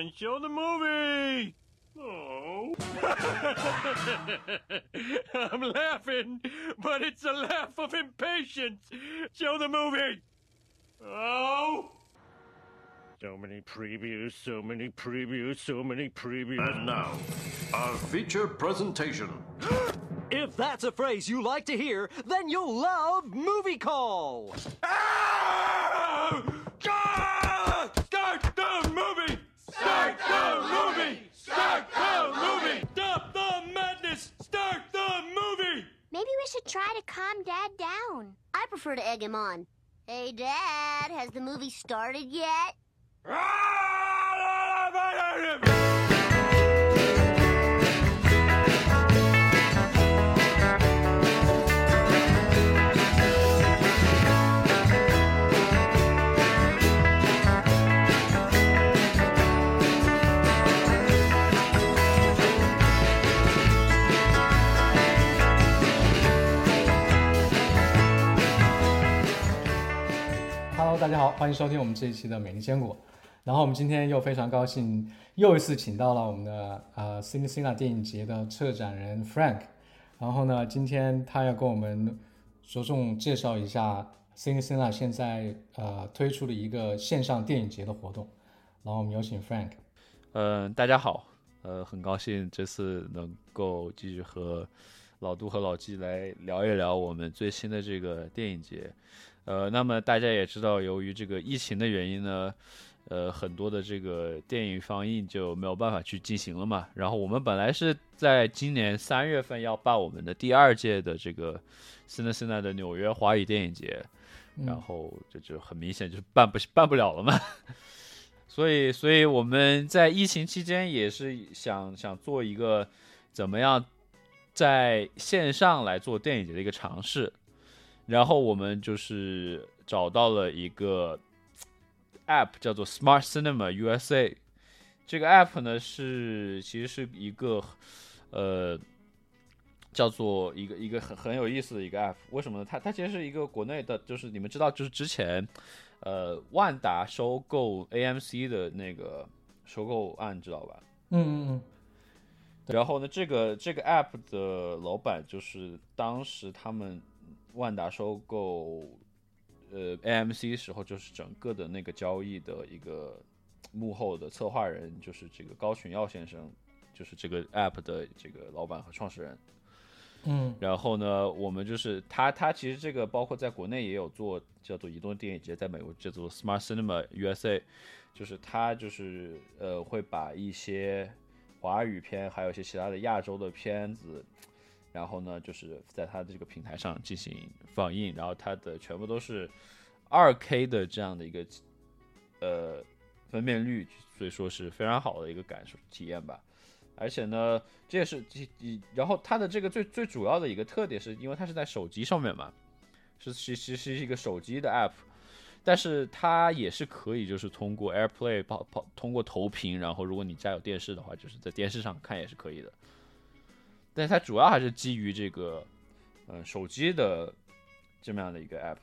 on, show the movie! Oh. I'm laughing, but it's a laugh of impatience. Show the movie! Oh! So many previews, so many previews, so many previews. And now, our feature presentation. If that's a phrase you like to hear, then you'll love Movie Call. Ah! Ah! Start the movie! Start the movie! Start the movie! Stop the madness! Start the movie! Maybe we should try to calm Dad down. I prefer to egg him on. Hey, Dad, has the movie started yet? 大家好，欢迎收听我们这一期的美丽坚果。然后我们今天又非常高兴，又一次请到了我们的呃 Cinecina 电影节的策展人 Frank。然后呢，今天他要跟我们着重介绍一下 Cinecina 现在呃推出的一个线上电影节的活动。然后我们有请 Frank。嗯，大家好，呃，很高兴这次能够继续和老杜和老纪来聊一聊我们最新的这个电影节。呃，那么大家也知道，由于这个疫情的原因呢，呃，很多的这个电影放映就没有办法去进行了嘛。然后我们本来是在今年三月份要办我们的第二届的这个斯内斯奈的纽约华语电影节，然后这就很明显就是办不办不了了嘛。所以，所以我们在疫情期间也是想想做一个怎么样在线上来做电影节的一个尝试，然后我们就是找到了一个 app 叫做 Smart Cinema USA，这个 app 呢是其实是一个呃叫做一个一个很很有意思的一个 app，为什么呢？它它其实是一个国内的，就是你们知道，就是之前呃万达收购 AMC 的那个收购案，知道吧？嗯嗯嗯。然后呢，这个这个 app 的老板就是当时他们万达收购呃 AMC 时候，就是整个的那个交易的一个幕后的策划人，就是这个高群耀先生，就是这个 app 的这个老板和创始人。嗯，然后呢，我们就是他，他其实这个包括在国内也有做叫做移动电影节，在美国叫做 Smart Cinema USA，就是他就是呃会把一些华语片，还有一些其他的亚洲的片子，然后呢就是在他的这个平台上进行放映，然后它的全部都是二 K 的这样的一个呃分辨率，所以说是非常好的一个感受体验吧。而且呢，这也是，然后它的这个最最主要的一个特点是，因为它是在手机上面嘛，是其实是一个手机的 app，但是它也是可以就是通过 AirPlay 跑跑通过投屏，然后如果你家有电视的话，就是在电视上看也是可以的。但是它主要还是基于这个，呃，手机的这么样的一个 app，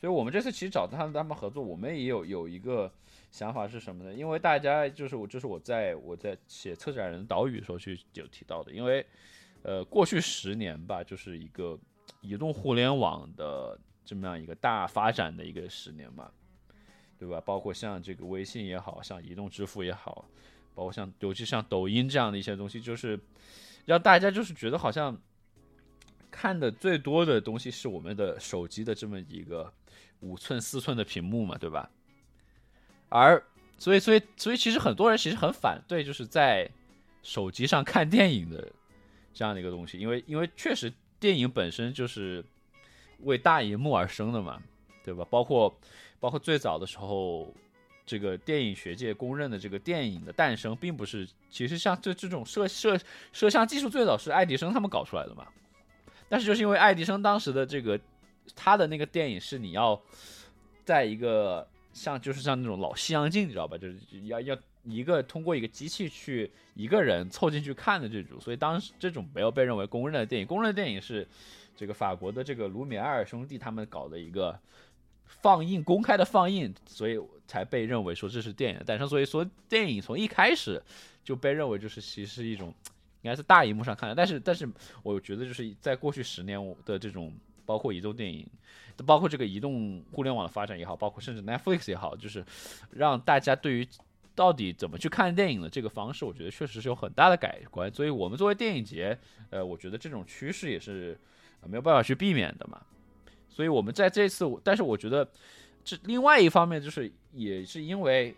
所以我们这次其实找他们他们合作，我们也有有一个。想法是什么呢？因为大家就是我，就是我在我在写策展人岛屿的时候去有提到的，因为呃过去十年吧，就是一个移动互联网的这么样一个大发展的一个十年嘛，对吧？包括像这个微信也好像移动支付也好，包括像尤其像抖音这样的一些东西，就是让大家就是觉得好像看的最多的东西是我们的手机的这么一个五寸四寸的屏幕嘛，对吧？而所以，所以，所以，其实很多人其实很反对，就是在手机上看电影的这样的一个东西，因为，因为确实电影本身就是为大荧幕而生的嘛，对吧？包括，包括最早的时候，这个电影学界公认的这个电影的诞生，并不是，其实像这这种摄摄摄像技术最早是爱迪生他们搞出来的嘛，但是就是因为爱迪生当时的这个他的那个电影是你要在一个。像就是像那种老西洋镜，你知道吧？就是要要一个通过一个机器去一个人凑进去看的这种，所以当时这种没有被认为公认的电影。公认的电影是这个法国的这个卢米埃尔兄弟他们搞的一个放映公开的放映，所以才被认为说这是电影的诞生。所以说电影从一开始就被认为就是其实是一种应该是大荧幕上看的。但是但是我觉得就是在过去十年的这种包括移动电影，包括这个移动互联网的发展也好，包括甚至 Netflix 也好，就是让大家对于到底怎么去看电影的这个方式，我觉得确实是有很大的改观。所以我们作为电影节，呃，我觉得这种趋势也是没有办法去避免的嘛。所以我们在这次，但是我觉得这另外一方面就是也是因为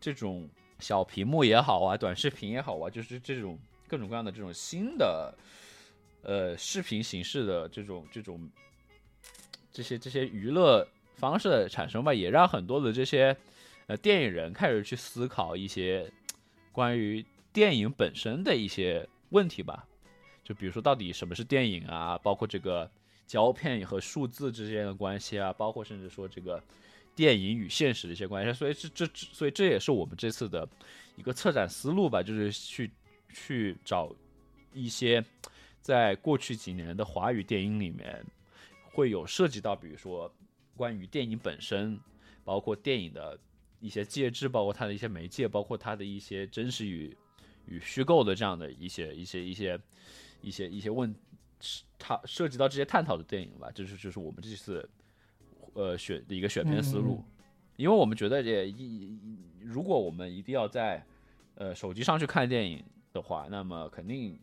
这种小屏幕也好啊，短视频也好啊，就是这种各种各样的这种新的呃视频形式的这种这种这些这些娱乐方式的产生吧，也让很多的这些呃电影人开始去思考一些关于电影本身的一些问题吧。就比如说，到底什么是电影啊？包括这个胶片和数字之间的关系啊，包括甚至说这个电影与现实的一些关系。所以这这所以这也是我们这次的一个策展思路吧，就是去去找一些在过去几年的华语电影里面会有涉及到，比如说关于电影本身，包括电影的一些介质，包括它的一些媒介，包括它的一些真实与与虚构的这样的一些一些一些一些一些问，它涉及到这些探讨的电影吧，就是就是我们这次呃选的一个选片思路，因为我们觉得也一如果我们一定要在呃手机上去看电影的话，那么肯定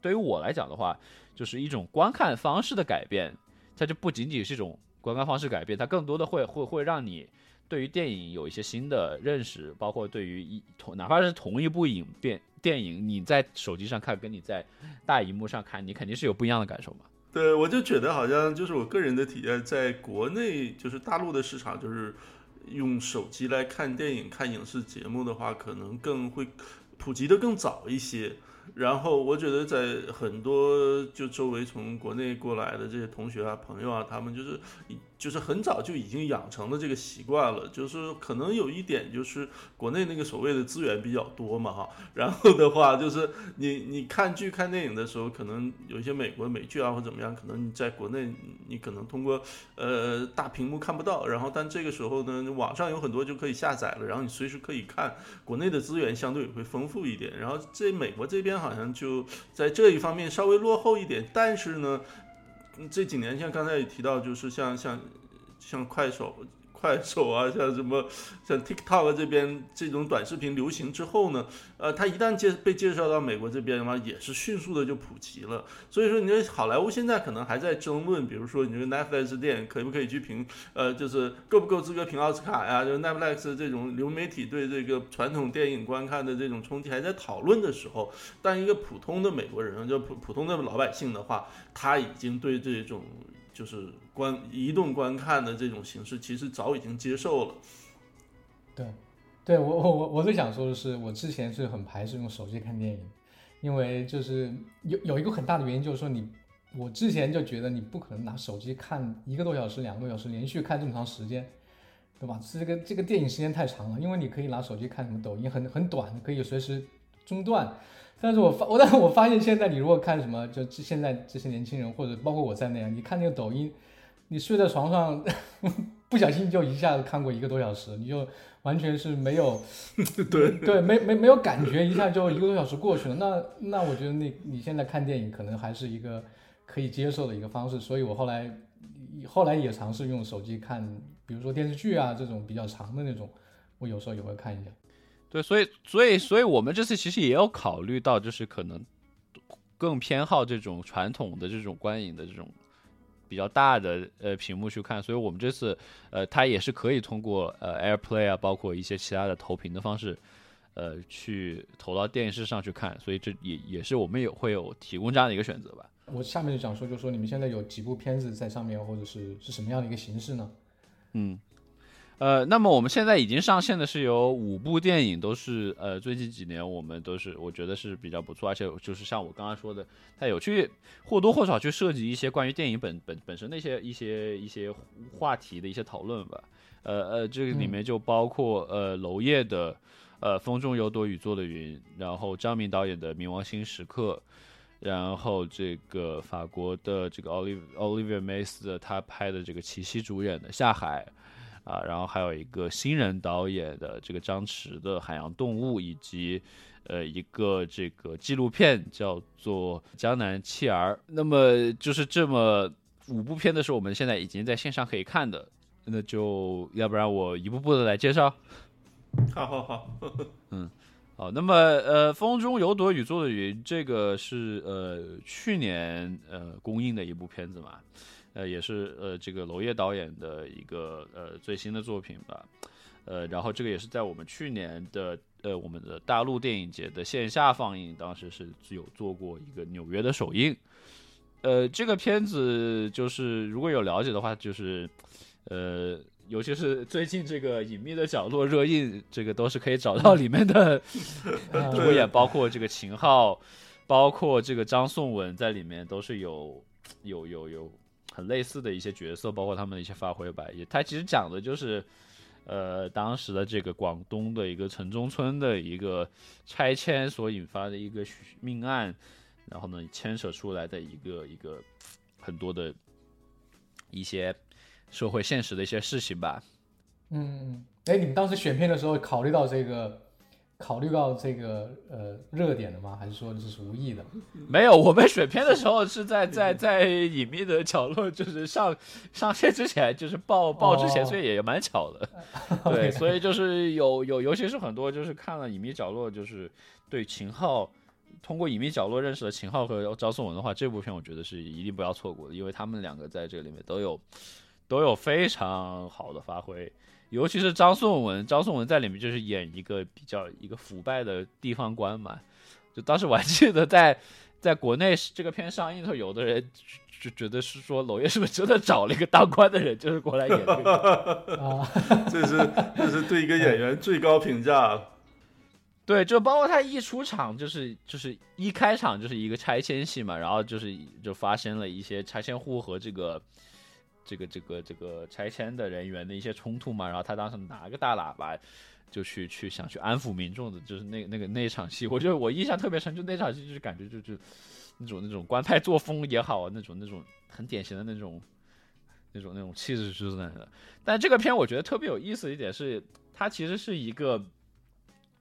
对于我来讲的话，就是一种观看方式的改变，它就不仅仅是一种观看方式改变，它更多的会会会让你对于电影有一些新的认识，包括对于一同哪怕是同一部影片电影，你在手机上看跟你在大荧幕上看，你肯定是有不一样的感受嘛。对，我就觉得好像就是我个人的体验，在国内就是大陆的市场，就是用手机来看电影、看影视节目的话，可能更会普及的更早一些。然后我觉得在很多就周围从国内过来的这些同学啊、朋友啊，他们就是就是很早就已经养成了这个习惯了。就是可能有一点就是国内那个所谓的资源比较多嘛哈，然后的话就是你你看剧看电影的时候，可能有一些美国美剧啊或怎么样，可能你在国内你可能通过呃大屏幕看不到，然后但这个时候呢，网上有很多就可以下载了，然后你随时可以看。国内的资源相对也会丰富一点，然后这美国这边好像就在这一方面稍微落后一点，但是呢，这几年像刚才也提到，就是像像像快手。快手啊，像什么 像 TikTok 这边这种短视频流行之后呢，呃，它一旦介被介绍到美国这边的话，也是迅速的就普及了。所以说，你这好莱坞现在可能还在争论，比如说你这个 Netflix 电影可不可以去评，呃，就是够不够资格评奥斯卡呀？就 Netflix 这种流媒体对这个传统电影观看的这种冲击还在讨论的时候，但一个普通的美国人，就普普通的老百姓的话，他已经对这种。就是观移动观看的这种形式，其实早已经接受了。对，对我我我我最想说的是，我之前是很排斥用手机看电影，因为就是有有一个很大的原因，就是说你我之前就觉得你不可能拿手机看一个多小时、两个多小时连续看这么长时间，对吧？这个这个电影时间太长了，因为你可以拿手机看什么抖音，很很短，可以随时中断。但是我发我，但是我发现现在你如果看什么，就现在这些年轻人或者包括我在内啊，你看那个抖音，你睡在床上，不小心就一下子看过一个多小时，你就完全是没有，对对，没没没有感觉，一下就一个多小时过去了。那那我觉得那你现在看电影可能还是一个可以接受的一个方式，所以我后来后来也尝试用手机看，比如说电视剧啊这种比较长的那种，我有时候也会看一下。对，所以，所以，所以我们这次其实也有考虑到，就是可能更偏好这种传统的这种观影的这种比较大的呃屏幕去看，所以我们这次呃，它也是可以通过呃 AirPlay 啊，包括一些其他的投屏的方式，呃，去投到电视上去看，所以这也也是我们也会有提供这样的一个选择吧。我下面就想说，就说你们现在有几部片子在上面，或者是是什么样的一个形式呢？嗯。呃，那么我们现在已经上线的是有五部电影，都是呃最近几年我们都是我觉得是比较不错，而且就是像我刚刚说的，它有去或多或少去涉及一些关于电影本本本身的一些一些一些话题的一些讨论吧。呃呃，这个里面就包括呃娄烨的呃风中有朵雨做的云，然后张明导演的冥王星时刻，然后这个法国的这个 Oliver Oliver Mays 的他拍的这个齐溪主演的下海。啊，然后还有一个新人导演的这个张弛的《海洋动物》，以及呃一个这个纪录片叫做《江南弃儿》。那么就是这么五部片子是我们现在已经在线上可以看的，那就要不然我一步步的来介绍。好好好，嗯好，那么呃，《风中有朵雨做的云》这个是呃去年呃公映的一部片子嘛，呃也是呃这个娄烨导演的一个呃最新的作品吧，呃然后这个也是在我们去年的呃我们的大陆电影节的线下放映，当时是有做过一个纽约的首映，呃这个片子就是如果有了解的话，就是呃。尤其是最近这个隐秘的角落热映，这个都是可以找到里面的 主演，包括这个秦昊，包括这个张颂文在里面都是有有有有类似的一些角色，包括他们的一些发挥吧。也他其实讲的就是，呃，当时的这个广东的一个城中村的一个拆迁所引发的一个命案，然后呢牵扯出来的一个一个很多的一些。社会现实的一些事情吧。嗯，哎，你们当时选片的时候考虑到这个，考虑到这个呃热点的吗？还是说这是无意的？没有，我们选片的时候是在 在 在隐秘的角落，就是上 上线之前，就是报报之前，所以也蛮巧的。对，所以就是有有，尤其是很多就是看了隐秘角落，就是对秦昊通过隐秘角落认识了秦昊和张颂文的话，这部片我觉得是一定不要错过的，因为他们两个在这里面都有。都有非常好的发挥，尤其是张颂文，张颂文在里面就是演一个比较一个腐败的地方官嘛。就当时我还记得在在国内这个片上映的时候，有的人就觉得是说娄烨是不是真的找了一个当官的人，就是过来演这个 啊？这是这是对一个演员最高评价。对，就包括他一出场就是就是一开场就是一个拆迁戏嘛，然后就是就发生了一些拆迁户和这个。这个这个这个拆迁的人员的一些冲突嘛，然后他当时拿个大喇叭，就去去想去安抚民众的，就是那那个那场戏，我觉得我印象特别深，就那场戏就是感觉就就那种那种官派作风也好，那种那种很典型的那种那种那种气质就是那样的。但这个片我觉得特别有意思一点是，它其实是一个，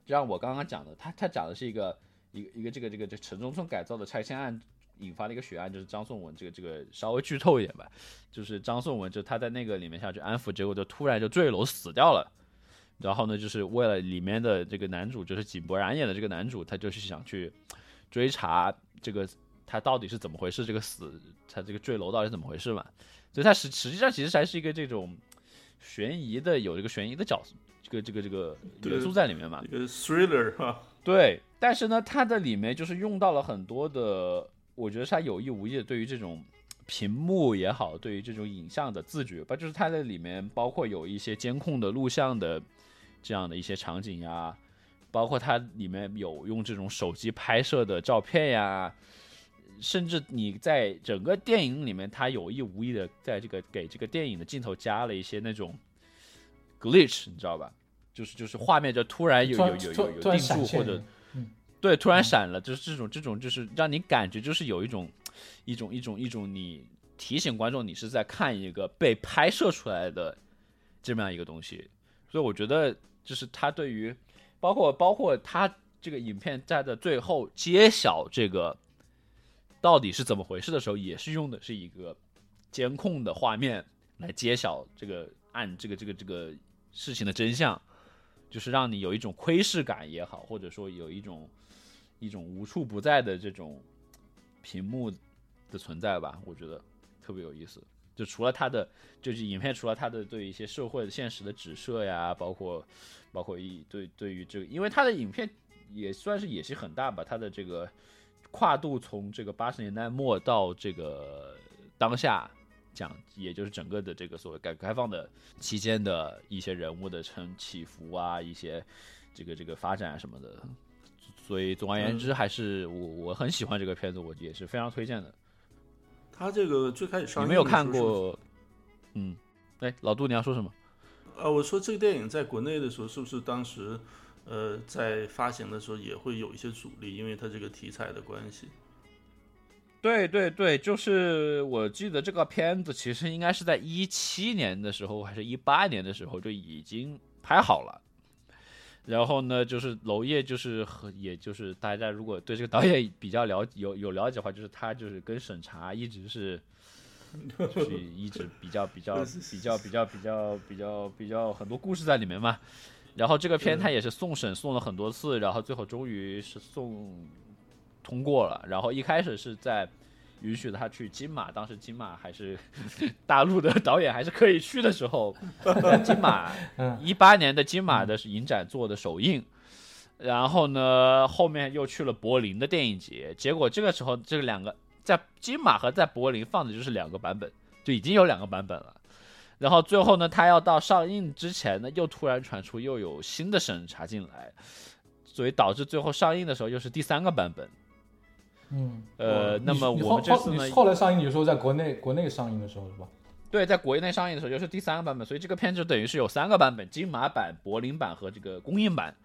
就像我刚刚讲的，它它讲的是一个一个一个这个这个这城中村改造的拆迁案。引发了一个血案就是张颂文这个这个稍微剧透一点吧，就是张颂文就他在那个里面下去安抚，结果就突然就坠楼死掉了。然后呢，就是为了里面的这个男主，就是井柏然演的这个男主，他就是想去追查这个他到底是怎么回事，这个死他这个坠楼到底是怎么回事嘛？所以他实实际上其实还是一个这种悬疑的，有这个悬疑的角，这个这个这个元素在里面嘛。一个 thriller 哈。对，但是呢，它的里面就是用到了很多的。我觉得他有意无意的对于这种屏幕也好，对于这种影像的自觉吧，就是它在里面包括有一些监控的录像的这样的一些场景呀，包括它里面有用这种手机拍摄的照片呀，甚至你在整个电影里面，他有意无意的在这个给这个电影的镜头加了一些那种 glitch，你知道吧？就是就是画面就突然有有有有有定住或者。对，突然闪了，就是这种这种，就是让你感觉就是有一种，一种一种一种，你提醒观众你是在看一个被拍摄出来的这么样一个东西，所以我觉得就是他对于，包括包括他这个影片在的最后揭晓这个到底是怎么回事的时候，也是用的是一个监控的画面来揭晓这个案这个这个这个事情的真相，就是让你有一种窥视感也好，或者说有一种。一种无处不在的这种屏幕的存在吧，我觉得特别有意思。就除了它的，就是影片除了它的对一些社会的现实的指涉呀，包括包括一对对于这个，因为它的影片也算是野心很大吧，它的这个跨度从这个八十年代末到这个当下讲，也就是整个的这个所谓改革开放的期间的一些人物的成起伏啊，一些这个这个发展啊什么的。所以总而言之，还是我我很喜欢这个片子，我也是非常推荐的。他这个最开始上映，你没有看过？嗯，哎，老杜，你要说什么？呃，我说这个电影在国内的时候，是不是当时呃在发行的时候也会有一些阻力，因为它这个题材的关系？对对对，就是我记得这个片子其实应该是在一七年的时候，还是一八年的时候就已经拍好了。然后呢，就是娄烨，就是和也就是大家如果对这个导演比较了有有了解的话，就是他就是跟审查一直是，就是一直比较比较 比较比较比较比较比较很多故事在里面嘛。然后这个片他也是送审送了很多次，然后最后终于是送通过了。然后一开始是在允许他去金马，当时金马还是 大陆的导演还是可以去的时候，在金马 嗯一八年的金马的影展做的首映。然后呢，后面又去了柏林的电影节，结果这个时候这两个在金马和在柏林放的就是两个版本，就已经有两个版本了。然后最后呢，他要到上映之前呢，又突然传出又有新的审查进来，所以导致最后上映的时候又是第三个版本。嗯，呃，那么我们这次呢后后你，后来上映，你说在国内国内上映的时候是吧？对，在国内上映的时候就是第三个版本，所以这个片就等于是有三个版本：金马版、柏林版和这个公映版。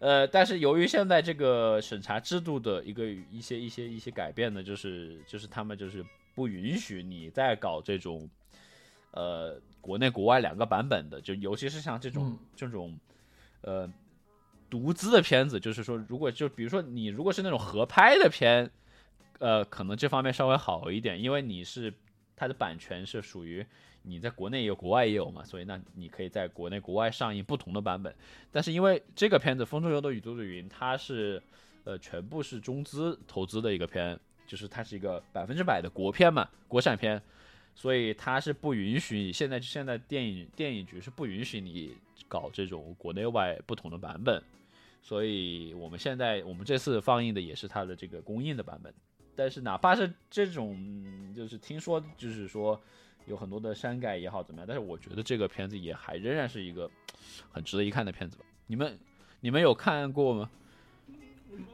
呃，但是由于现在这个审查制度的一个一些一些一些改变呢，就是就是他们就是不允许你再搞这种，呃，国内国外两个版本的，就尤其是像这种、嗯这种，呃，独资的片子，就是说，如果就比如说你如果是那种合拍的片，呃，可能这方面稍微好一点，因为你是它的版权是属于你在国内也有，国外也有嘛，所以那你可以在国内国外上映不同的版本。但是因为这个片子《风中有朵雨都是云》，它是呃全部是中资投资的一个片，就是它是一个百分之百的国片嘛，国产片，所以它是不允许你现在现在电影电影局是不允许你搞这种国内外不同的版本。所以我们现在我们这次放映的也是它的这个公映的版本，但是哪怕是这种，嗯就是听说就是说有很多的删改也好怎么样，但是我觉得这个片子也还仍然是一个很值得一看的片子吧。你们你们有看过吗？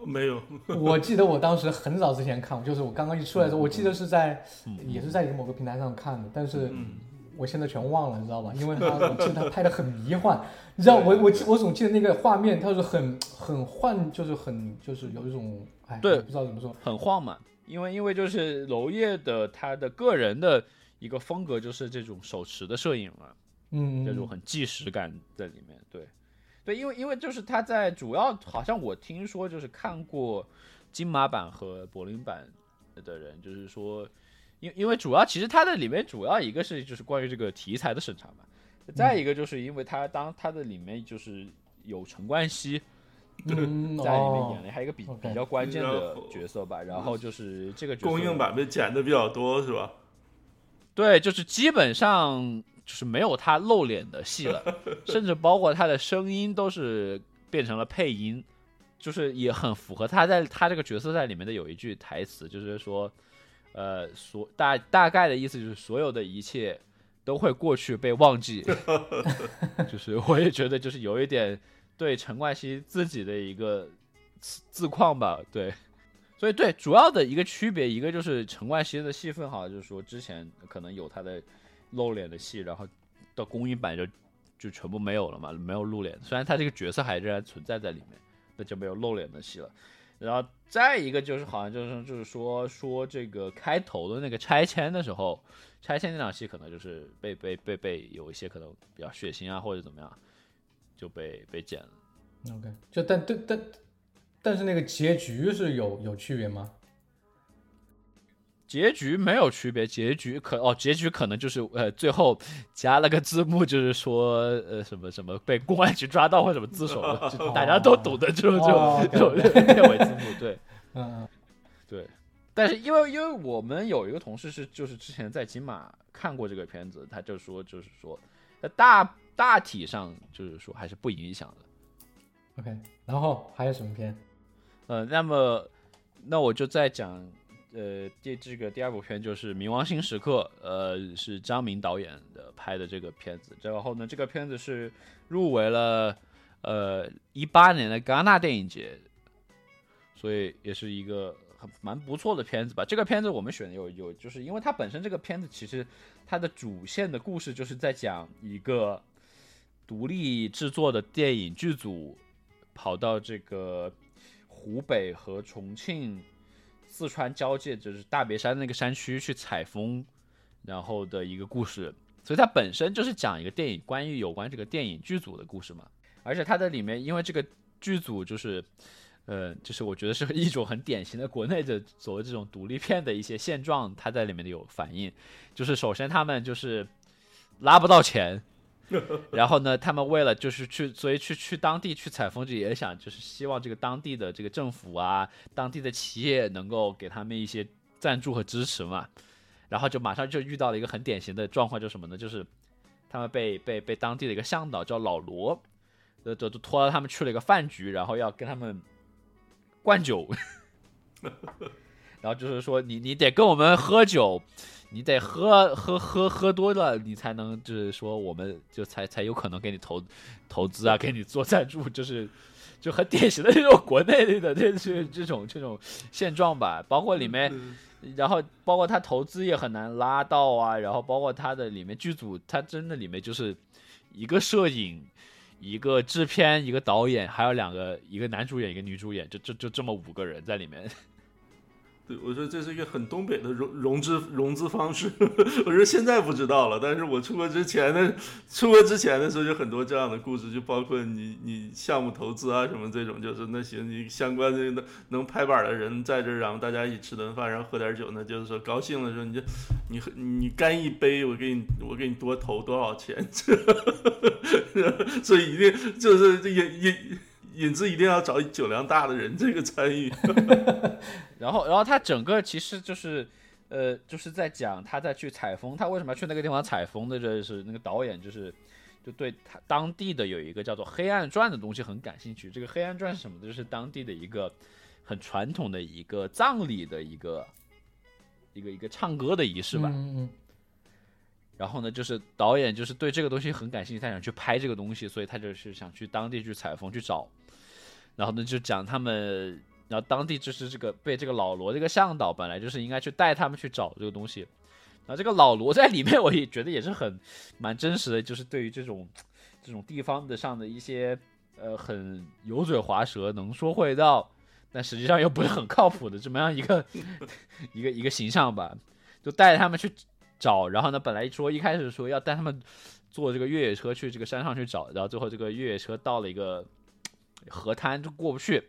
没有，我记得我当时很早之前看，就是我刚刚一出来的时候，我记得是在也是在一个某个平台上看的，但是嗯我现在全忘了，你知道吧？因为他 我记得他拍的很迷幻，你知道我我我总记得那个画面，他是很很幻，就是很就是有一种哎，对不知道怎么说，很晃嘛，因为因为就是娄烨的他的个人的一个风格就是这种手持的摄影嘛，嗯，这种很纪实感在里面。对，对，因为因为就是他在主要好像我听说就是看过金马版和柏林版的人，就是说，因因为主要其实它的里面主要一个是就是关于这个题材的审查嘛，再一个就是因为他当他的里面就是有陈冠希嗯 在里面哦演了还有一个比比较关键的角色吧，然后就是这个角色公映版被剪的比较多是吧？对，就是基本上就是没有他露脸的戏了，甚至包括他的声音都是变成了配音，就是也很符合他在他这个角色在里面的有一句台词，就是说，呃，所大大概的意思就是所有的一切都会过去被忘记，就是我也觉得就是有一点对陈冠希自己的一个自自况吧，对。所以对主要的一个区别，一个就是陈冠希的戏份好像就是说之前可能有他的露脸的戏，然后到公映版就就全部没有了嘛，没有露脸。虽然他这个角色还仍然存在在里面，那就没有露脸的戏了。然后再一个就是好像就是就是说说这个开头的那个拆迁的时候，拆迁那场戏可能就是被被被被有一些可能比较血腥啊或者怎么样，就被被剪了。OK，就但但但但是那个结局是有有区别吗？结局没有区别，结局可哦，结局可能就是呃，最后加了个字幕，就是说呃什么什么被公安局抓到或什么自首了，就大家都懂的这种这哦种这种片尾字幕，对 嗯对。但是因为因为我们有一个同事是就是之前在金马看过这个片子，他就说就是说，在大大体上就是说还是不影响的。，OK，然后还有什么片？呃，那么那我就再讲，呃，第这个第二部片就是《冥王星时刻》，呃，是张明导演的拍的这个片子。然后呢，这个片子是入围了呃一八年的戛纳电影节，所以也是一个很蛮不错的片子吧。这个片子我们选的有有，就是因为它本身这个片子其实它的主线的故事就是在讲一个独立制作的电影剧组跑到这个湖北和重庆四川交界就是大别山那个山区去采风，然后的一个故事，所以它本身就是讲一个电影关于有关这个电影剧组的故事嘛。而且它的里面，因为这个剧组就是，呃，就是我觉得是一种很典型的国内的所谓这种独立片的一些现状，它在里面的有反映。就是首先他们就是拉不到钱，然后呢，他们为了就是去，所以去去当地去采风，就也想就是希望这个当地的这个政府啊，当地的企业能够给他们一些赞助和支持嘛。然后就马上就遇到了一个很典型的状况，就是什么呢？就是他们被被被当地的一个向导叫老罗，呃，就就拖了他们去了一个饭局，然后要跟他们灌酒，然后就是说你你得跟我们喝酒，你得喝喝喝喝多了，你才能就是说我们就才才有可能给你投投资啊，给你做赞助，就是就很典型的这种国内的这这这种这种现状吧，包括里面。然后包括他投资也很难拉到啊，然后包括他的里面剧组，他真的里面就是一个摄影、一个制片、一个导演，还有两个一个男主演、一个女主演，就就就这么五个人在里面。对，我说这是一个很东北的融融资融资方式。我说现在不知道了，但是我出国之前的出国之前的时候，就很多这样的故事，就包括你你项目投资啊什么这种，就是那行你相关的能能拍板的人在这儿，然后大家一起吃顿饭，然后喝点酒，那就是说高兴的时候，你就你你干一杯，我给你我给你多投多少钱，所以一定就是这也也引引子一定要找酒量大的人这个参与。然后，然后他整个其实就是，呃，就是在讲他在去采风，他为什么要去那个地方采风的？这是那个导演就是，就对他当地的有一个叫做《黑暗传》的东西很感兴趣。这个《黑暗传》是什么？就是当地的一个很传统的一个葬礼的一个一个一个唱歌的仪式吧。嗯嗯然后呢，就是导演就是对这个东西很感兴趣，他想去拍这个东西，所以他就是想去当地去采风去找。然后呢，就讲他们，然后当地就是这个被这个老罗这个向导本来就是应该去带他们去找这个东西。然后这个老罗在里面，我也觉得也是很蛮真实的，就是对于这种这种地方的上的一些呃很油嘴滑舌、能说会道，但实际上又不是很靠谱的这么样一个 一个一个形象吧，就带着他们去找。然后呢，本来说一开始说要带他们坐这个越野车去这个山上去找，然后最后这个越野车到了一个河滩就过不去，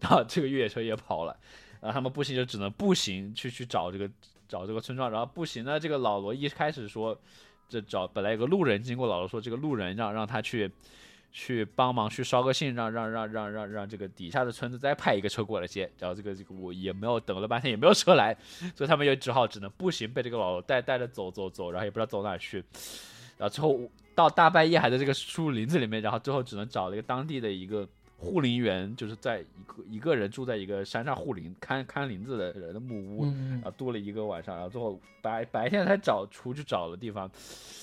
然后这个越野车也跑了，然后他们步行就只能步行去去找这个找这个村庄，然后步行呢，这个老罗一开始说，这找本来有个路人经过，老罗说这个路人让让他去去帮忙去捎个信，让让让让让让这个底下的村子再派一个车过来接，然后这个这个我也没有等了半天也没有车来，所以他们就只好只能步行被这个老罗带带着走走走，然后也不知道走哪去，然后最后到大半夜还在这个树林子里面，然后最后只能找了一个当地的一个。护林员就是在一个一个人住在一个山上护林看看林子的人的木屋，嗯然后度了一个晚上，然后最后白白天才找出去找了地方，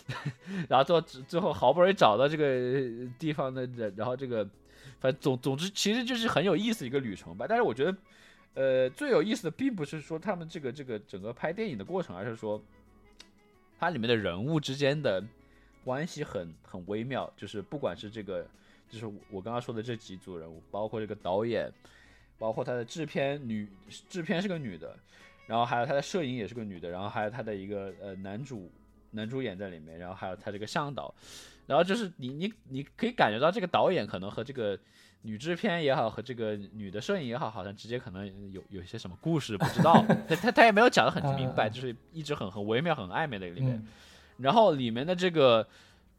然后最后最后好不容易找到这个地方的人，然后这个反正总总之其实就是很有意思一个旅程吧。但是我觉得，呃，最有意思的并不是说他们这个这个整个拍电影的过程，而是说它里面的人物之间的关系很很微妙，就是不管是这个。就是我刚刚说的这几组人物，包括这个导演，包括他的制片女，制片是个女的，然后还有他的摄影也是个女的，然后还有他的一个呃男主男主演在里面，然后还有他这个向导，然后就是你你你可以感觉到这个导演可能和这个女制片也好，和这个女的摄影也好，好像直接可能有有一些什么故事不知道，他他他也没有讲得很明白，就是一直很很微妙很暧昧的里面，嗯。然后里面的这个。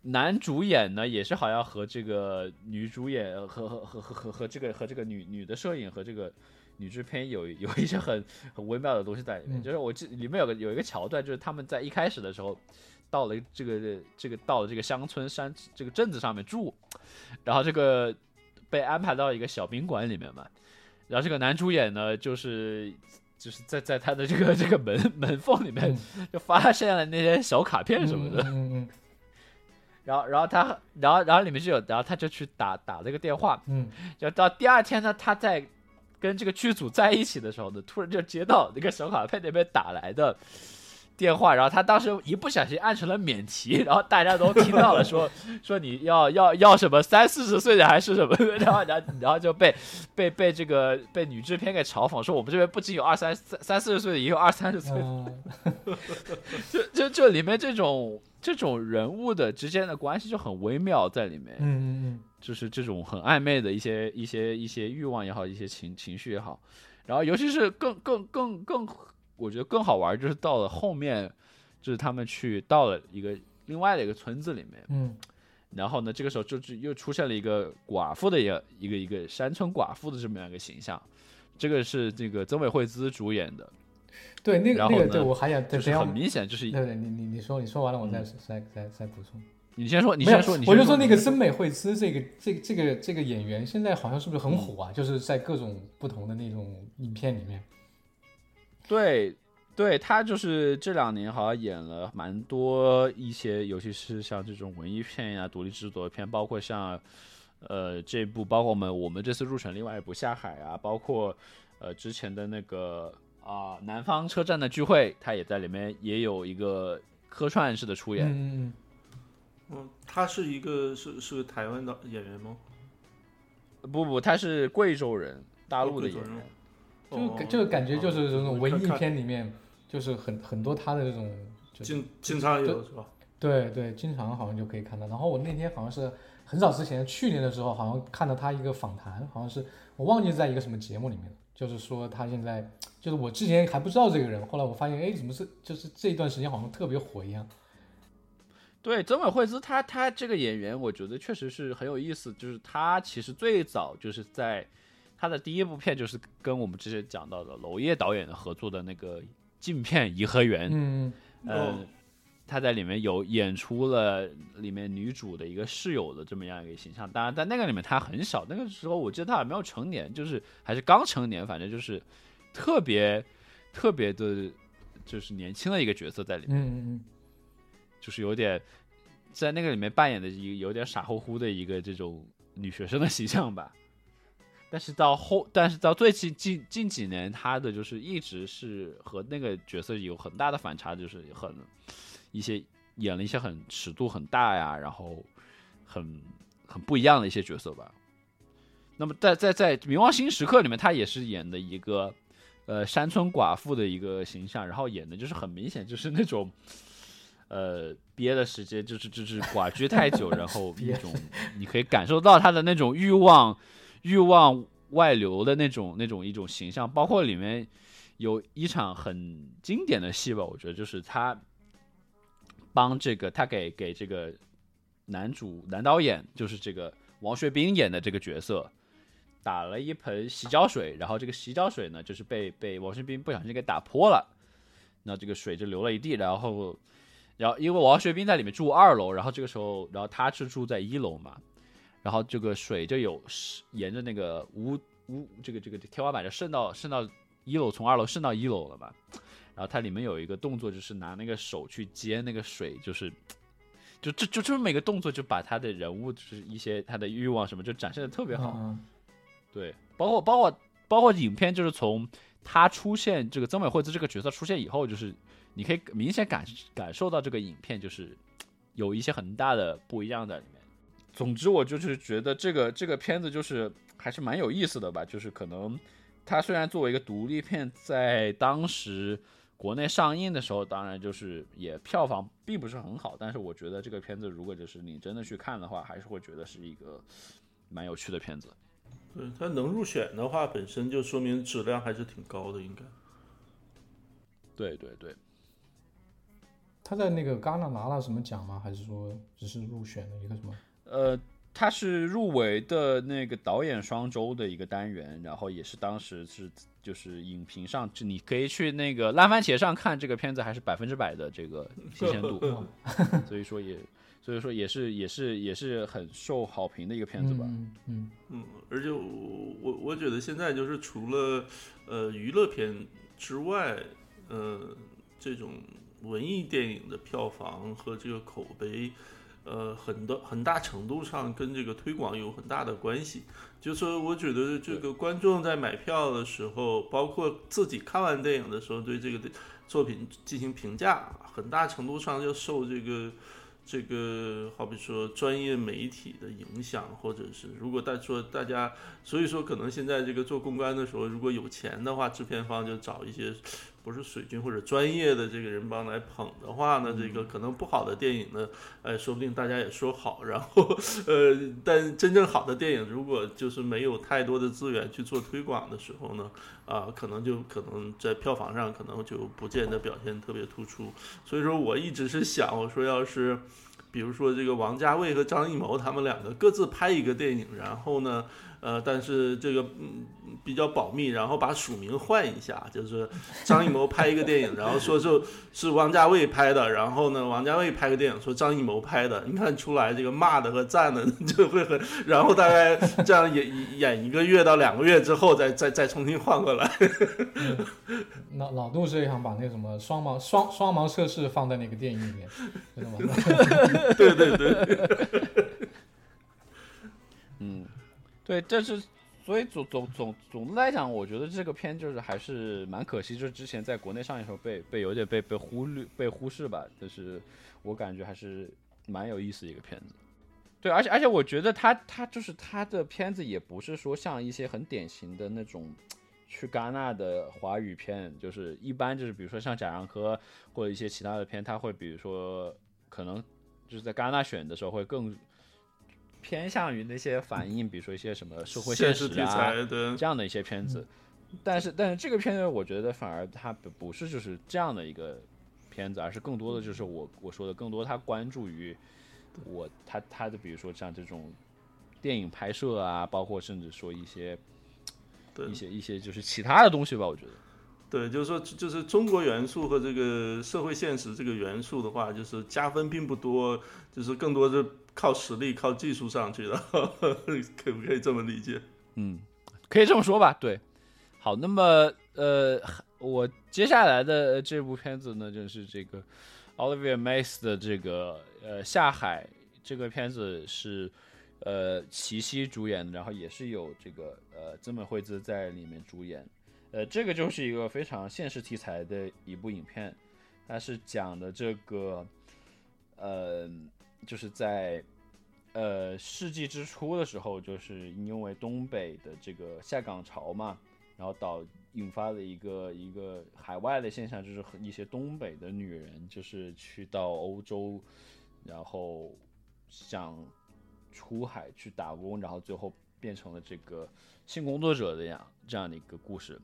男主演呢，也是好像和这个女主演和和和和和和这个和这个女女的摄影和这个女制片有有一些很很微妙的东西在里面。嗯就是我记里面有个有一个桥段，就是他们在一开始的时候到了这个这个到了这个乡村山这个镇子上面住，然后这个被安排到一个小宾馆里面嘛，然后这个男主演呢就是。就是在在他的这个这个门门缝里面，就发现了那些小卡片什么的，嗯嗯然后，然后他，然后，然后里面就有，然后他就去打打这个电话，嗯。就到第二天呢，他在跟这个剧组在一起的时候呢，突然就接到那个小卡佩那边打来的电话，然后他当时一不小心按成了免提，然后大家都听到了说 说你要要要什么三四十岁的还是什么，然后然后然后就被被被这个被女制片给嘲讽说我们这边不仅有二三三三四十岁的，也有二三十岁的，嗯。就就就里面这种这种人物的之间的关系就很微妙在里面，嗯嗯嗯。就是这种很暧昧的一些一些一些欲望也好，一些情情绪也好，然后尤其是更更更更，我觉得更好玩，就是到了后面，就是他们去到了一个另外的一个村子里面，嗯。然后呢，这个时候就是又出现了一个寡妇的一个一个一个山村寡妇的这么样一个形象，这个是这个曾美惠子主演的，嗯，对，那个那个对我还想对，就是很明显就是对对，你你你说你说完了，我再嗯再再再补充。你先说，你先说，你我就说说那个森美惠兹这个这个这个这个演员现在好像是不是很火啊？就是在各种不同的那种影片里面。对，对他就是这两年好像演了蛮多一些，尤其是像这种文艺片呀、独立制作片，包括像呃这部，包括我们我们这次入选另外一部《下海》啊，包括呃之前的那个啊、南方车站的聚会，他也在里面也有一个客串式的出演。嗯嗯嗯，他是一个是是个台湾的演员吗？不不，他是贵州人，大陆的演员。嗯，就哦感觉就是这种文艺片里面，就是很很多他的这种，就经经常有是吧？对对，经常好像就可以看到。然后我那天好像是很早之前，去年的时候，好像看到他一个访谈，好像是我忘记在一个什么节目里面了，就是说他现在就是我之前还不知道这个人，后来我发现，哎，怎么是就是这一段时间好像特别火一样。对，曾美惠子他他这个演员，我觉得确实是很有意思。就是他其实最早就是在他的第一部片，就是跟我们之前讲到的娄烨导演的合作的那个镜片《颐和园》。嗯嗯，她在里面有演出了里面女主的一个室友的这么样一个形象。当然，在那个里面她很小，那个时候我记得她还没有成年，就是还是刚成年，反正就是特别特别的，就是年轻的一个角色在里面。嗯嗯就是有点在那个里面扮演的一个有点傻乎乎的一个这种女学生的形象吧。但是到后，但是到最近近近几年，她的就是一直是和那个角色有很大的反差，就是很一些演了一些很尺度很大呀，然后很很不一样的一些角色吧。那么在在在《冥王星时刻》里面，他也是演的一个呃山村寡妇的一个形象，然后演的就是很明显就是那种。呃，憋的时间就是就是寡居太久，然后 一种你可以感受到他的那种欲望，欲望外流的那种那种一种形象，包括里面有一场很经典的戏吧，我觉得就是他帮这个他给给这个男主男导演就是这个王学兵演的这个角色打了一盆洗脚水，然后这个洗脚水呢就是被被王学兵不小心给打泼了，那这个水就流了一地，然后。然后因为王学兵在里面住二楼，然后这个时候，然后他是住在一楼嘛，然后这个水就有沿着那个屋屋这个这个天花板就渗到渗到一楼，从二楼渗到一楼了嘛。然后它里面有一个动作，就是拿那个手去接那个水，就是就就就这么一个动作，就把他的人物就是一些他的欲望什么就展现的特别好。嗯对，包括包括包括影片，就是从他出现这个曾美惠子这个角色出现以后，就是你可以明显感感受到这个影片就是有一些很大的不一样在里面。总之，我就是觉得这个这个片子就是还是蛮有意思的吧，就是可能它虽然作为一个独立片，在当时国内上映的时候，当然就是也票房并不是很好，但是我觉得这个片子如果就是你真的去看的话，还是会觉得是一个蛮有趣的片子。对，它能入选的话，本身就说明质量还是挺高的，应该。对对对，他在那个戛纳拿了什么奖吗？还是说只是入选了一个什么？呃，他是入围的那个导演双周的一个单元，然后也是当时是就是影评上，就你可以去那个烂番茄上看这个片子，还是百分之百的这个新鲜度，所以说也所以说也是也是也是很受好评的一个片子吧。嗯嗯嗯，而且我我我觉得现在就是除了呃娱乐片之外，呃这种文艺电影的票房和这个口碑，呃，很多很大程度上跟这个推广有很大的关系。就是说我觉得这个观众在买票的时候，包括自己看完电影的时候，对这个作品进行评价，很大程度上要受这个。这个好比说专业媒体的影响，或者是如果大说大家，所以说可能现在这个做公关的时候，如果有钱的话，制片方就找一些不是水军或者专业的这个人帮来捧的话呢，这个可能不好的电影呢，哎，说不定大家也说好，然后呃，但真正好的电影，如果就是没有太多的资源去做推广的时候呢，啊，可能就可能在票房上可能就不见得表现特别突出。所以说我一直是想，我说要是。比如说这个王家卫和张艺谋他们两个各自拍一个电影，然后呢，呃，但是这个嗯比较保密，然后把署名换一下，就是张艺谋拍一个电影，然后说是是王家卫拍的，然后呢，王家卫拍个电影说张艺谋拍的，你看出来这个骂的和赞的就会很，然后大概这样演演一个月到两个月之后，再再再重新换过来。老老杜是想把那个什么双盲双双盲测试放在那个电影里面？对对 对，嗯，对，但是所以总总总总的来讲，我觉得这个片就是还是蛮可惜，就是之前在国内上映时候被被有点被被忽略被忽视吧，但是我感觉还是蛮有意思一个片子。对，而且而且我觉得他他就是他的片子也不是说像一些很典型的那种去戛纳的华语片，就是一般就是比如说像贾樟柯或者一些其他的片，他会比如说可能。就是在戛纳选的时候会更偏向于那些反映，比如说一些什么社会现实啊这样的一些片子，但是但是这个片子我觉得反而它不是就是这样的一个片子，而是更多的就是我我说的更多，他关注于我他他的比如说像这种电影拍摄啊，包括甚至说一些一些一些就是其他的东西吧，我觉得。对，就是说，就是中国元素和这个社会现实这个元素的话，就是加分并不多，就是更多是靠实力、靠技术上去的，可不可以这么理解？嗯，可以这么说吧。对，好，那么呃，我接下来的这部片子呢，就是这个 Olivia Mace 的这个呃下海这个片子是呃齐溪主演，然后也是有这个呃曾美惠子在里面主演。呃，这个就是一个非常现实题材的一部影片，它是讲的这个，呃，就是在呃世纪之初的时候，就是因为东北的这个下岗潮嘛，然后导引发了一个一个海外的现象，就是一些东北的女人就是去到欧洲，然后想出海去打工，然后最后变成了这个性工作者的样这样的一个故事。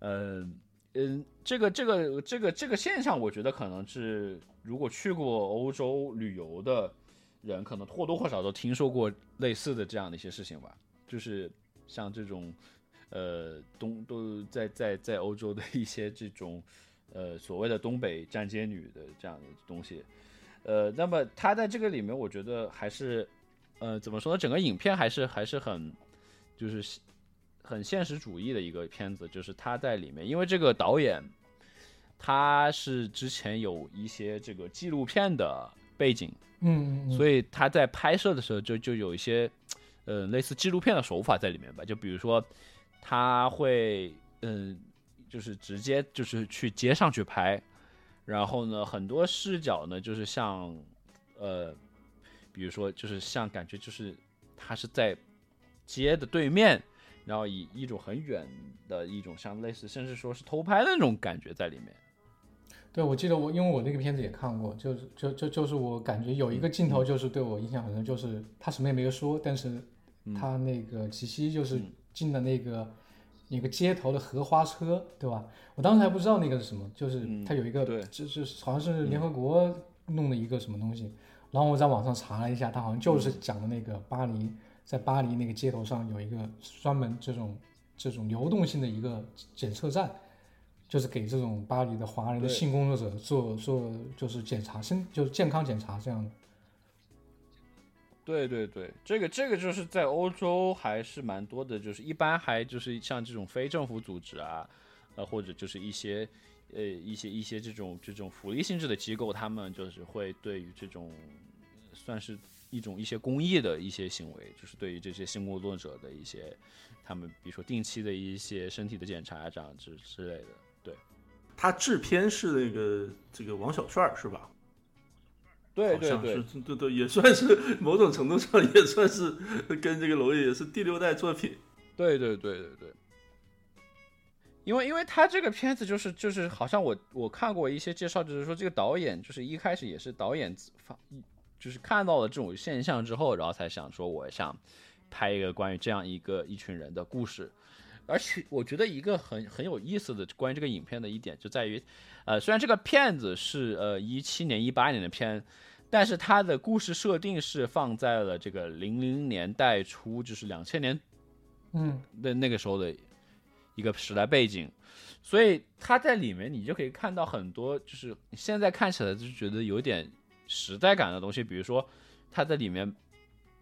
嗯嗯，这个这个这个这个现象，我觉得可能是如果去过欧洲旅游的人，可能或多或少都听说过类似的这样的一些事情吧。就是像这种，呃，东都在在在欧洲的一些这种，呃，所谓的东北站街女的这样的东西。呃，那么他在这个里面，我觉得还是，呃，怎么说呢？整个影片还是还是很，就是。很现实主义的一个片子，就是他在里面，因为这个导演他是之前有一些这个纪录片的背景，嗯，所以他在拍摄的时候就就有一些呃类似纪录片的手法在里面吧，就比如说他会嗯就是直接就是去街上去拍，然后呢很多视角呢就是像呃比如说就是像感觉就是他是在街的对面。然后以一种很远的一种像类似，甚至说是偷拍的那种感觉在里面。对，我记得我因为我那个片子也看过，就是就就就是我感觉有一个镜头就是对我印象很深，就是他什么也没有说，但是他那个齐溪就是进了那个一个街头的荷花车，对吧？我当时还不知道那个是什么，就是他有一个，就是好像是联合国弄的一个什么东西，然后我在网上查了一下，他好像就是讲的那个巴黎。在巴黎那个街头上有一个专门这种这种流动性的一个检测站，就是给这种巴黎的华人的性工作者做做就是检查身就是健康检查这样的。对对对，这个这个就是在欧洲还是蛮多的，就是一般还就是像这种非政府组织啊，呃或者就是一些呃一些一些这种这种福利性质的机构，他们就是会对于这种。算是一种一些公益的一些行为，就是对于这些性工作者的一些，他们比如说定期的一些身体的检查这样之之类的。对，他制片是那个这个王小帅是吧？好像对对对是，对对，也算是某种程度上也算是跟这个娄烨也是第六代作品。对对对对对，因为因为他这个片子就是就是好像我我看过一些介绍，就是说这个导演就是一开始也是导演自发，就是看到了这种现象之后，然后才想说我想拍一个关于这样一个一群人的故事。而且我觉得一个很很有意思的关于这个影片的一点就在于，呃，虽然这个片子是呃一七年一八年的片，但是它的故事设定是放在了这个零零年代初，就是两千年嗯，的那个时候的一个时代背景，所以它在里面你就可以看到很多，就是现在看起来就觉得有点时代感的东西，比如说它在里面，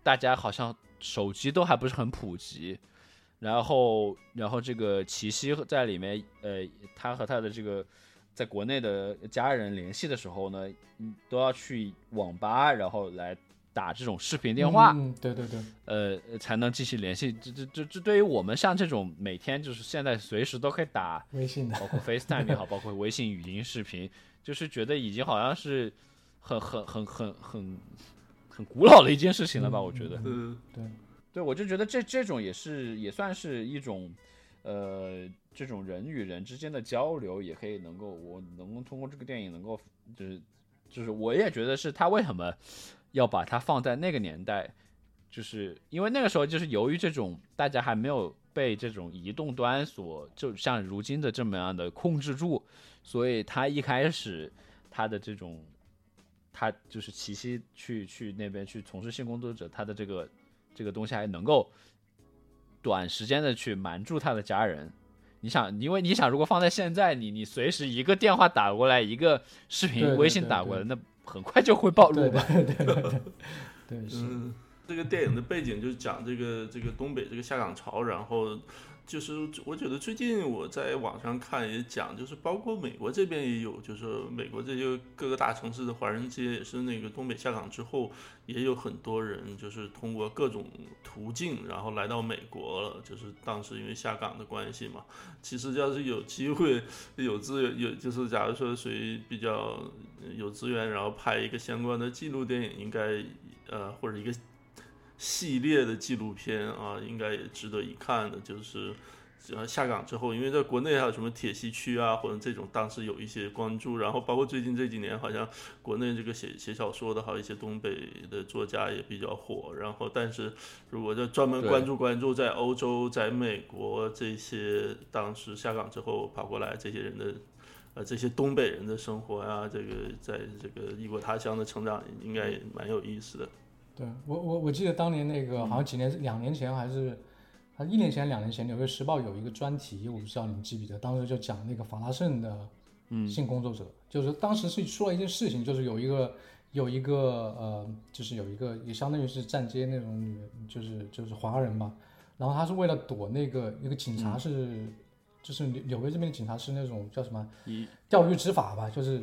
大家好像手机都还不是很普及，然后然后这个齐溪在里面，呃，他和他的这个在国内的家人联系的时候呢，嗯都要去网吧，然后来打这种视频电话，嗯，对对对，呃，才能继续联系。这这这这对于我们像这种每天就是现在随时都可以打，微信的，包括 FaceTime 也好，包括微信语音视频，就是觉得已经好像是很很很很很很古老的一件事情了吧？我觉得，嗯，对，对我就觉得这这种也是也算是一种。呃，这种人与人之间的交流，也可以能够，我能够通过这个电影能够，就是，就是我也觉得是他为什么要把它放在那个年代，就是因为那个时候就是由于这种大家还没有被这种移动端所就像如今的这么样的控制住，所以他一开始他的这种，他就是齐溪去去那边去从事性工作者，他的这个这个东西还能够短时间的去瞒住他的家人。你想，因为你想，如果放在现在，你你随时一个电话打过来，一个视频微信打过来，那很快就会暴露对吧？对对对对，对是，嗯，这个电影的背景就是讲这个这个东北这个下岗潮，然后就是我觉得最近我在网上看也讲，就是包括美国这边也有，就是美国这些各个大城市的华人街也是那个东北下岗之后，也有很多人就是通过各种途径，然后来到美国了，就是当时因为下岗的关系嘛。其实要是有机会有资源，有就是假如说谁比较有资源，然后拍一个相关的纪录电影，应该呃或者一个系列的纪录片啊，应该也值得一看的。就是呃下岗之后，因为在国内还有什么铁西区啊，或者这种当时有一些关注，然后包括最近这几年，好像国内这个写写小说的，还有一些东北的作家也比较火。然后，但是如果就专门关注关注在欧洲、在美国这些当时下岗之后跑过来这些人的。呃，这些东北人的生活啊、这个在这个异国他乡的成长，应该也蛮有意思的。对我我我记得当年那个好像几年两年前还是还一年前两年前，《纽约时报》有一个专题，我不知道你们记不记得，当时就讲那个法拉盛的性工作者，就是当时是说了一件事情，就是有一个有一个呃，就是有一个也相当于是站街那种女，就是就是华人吧，然后他是为了躲那个一个警察是。就是纽纽约这边的警察是那种叫什么钓鱼执法吧，就是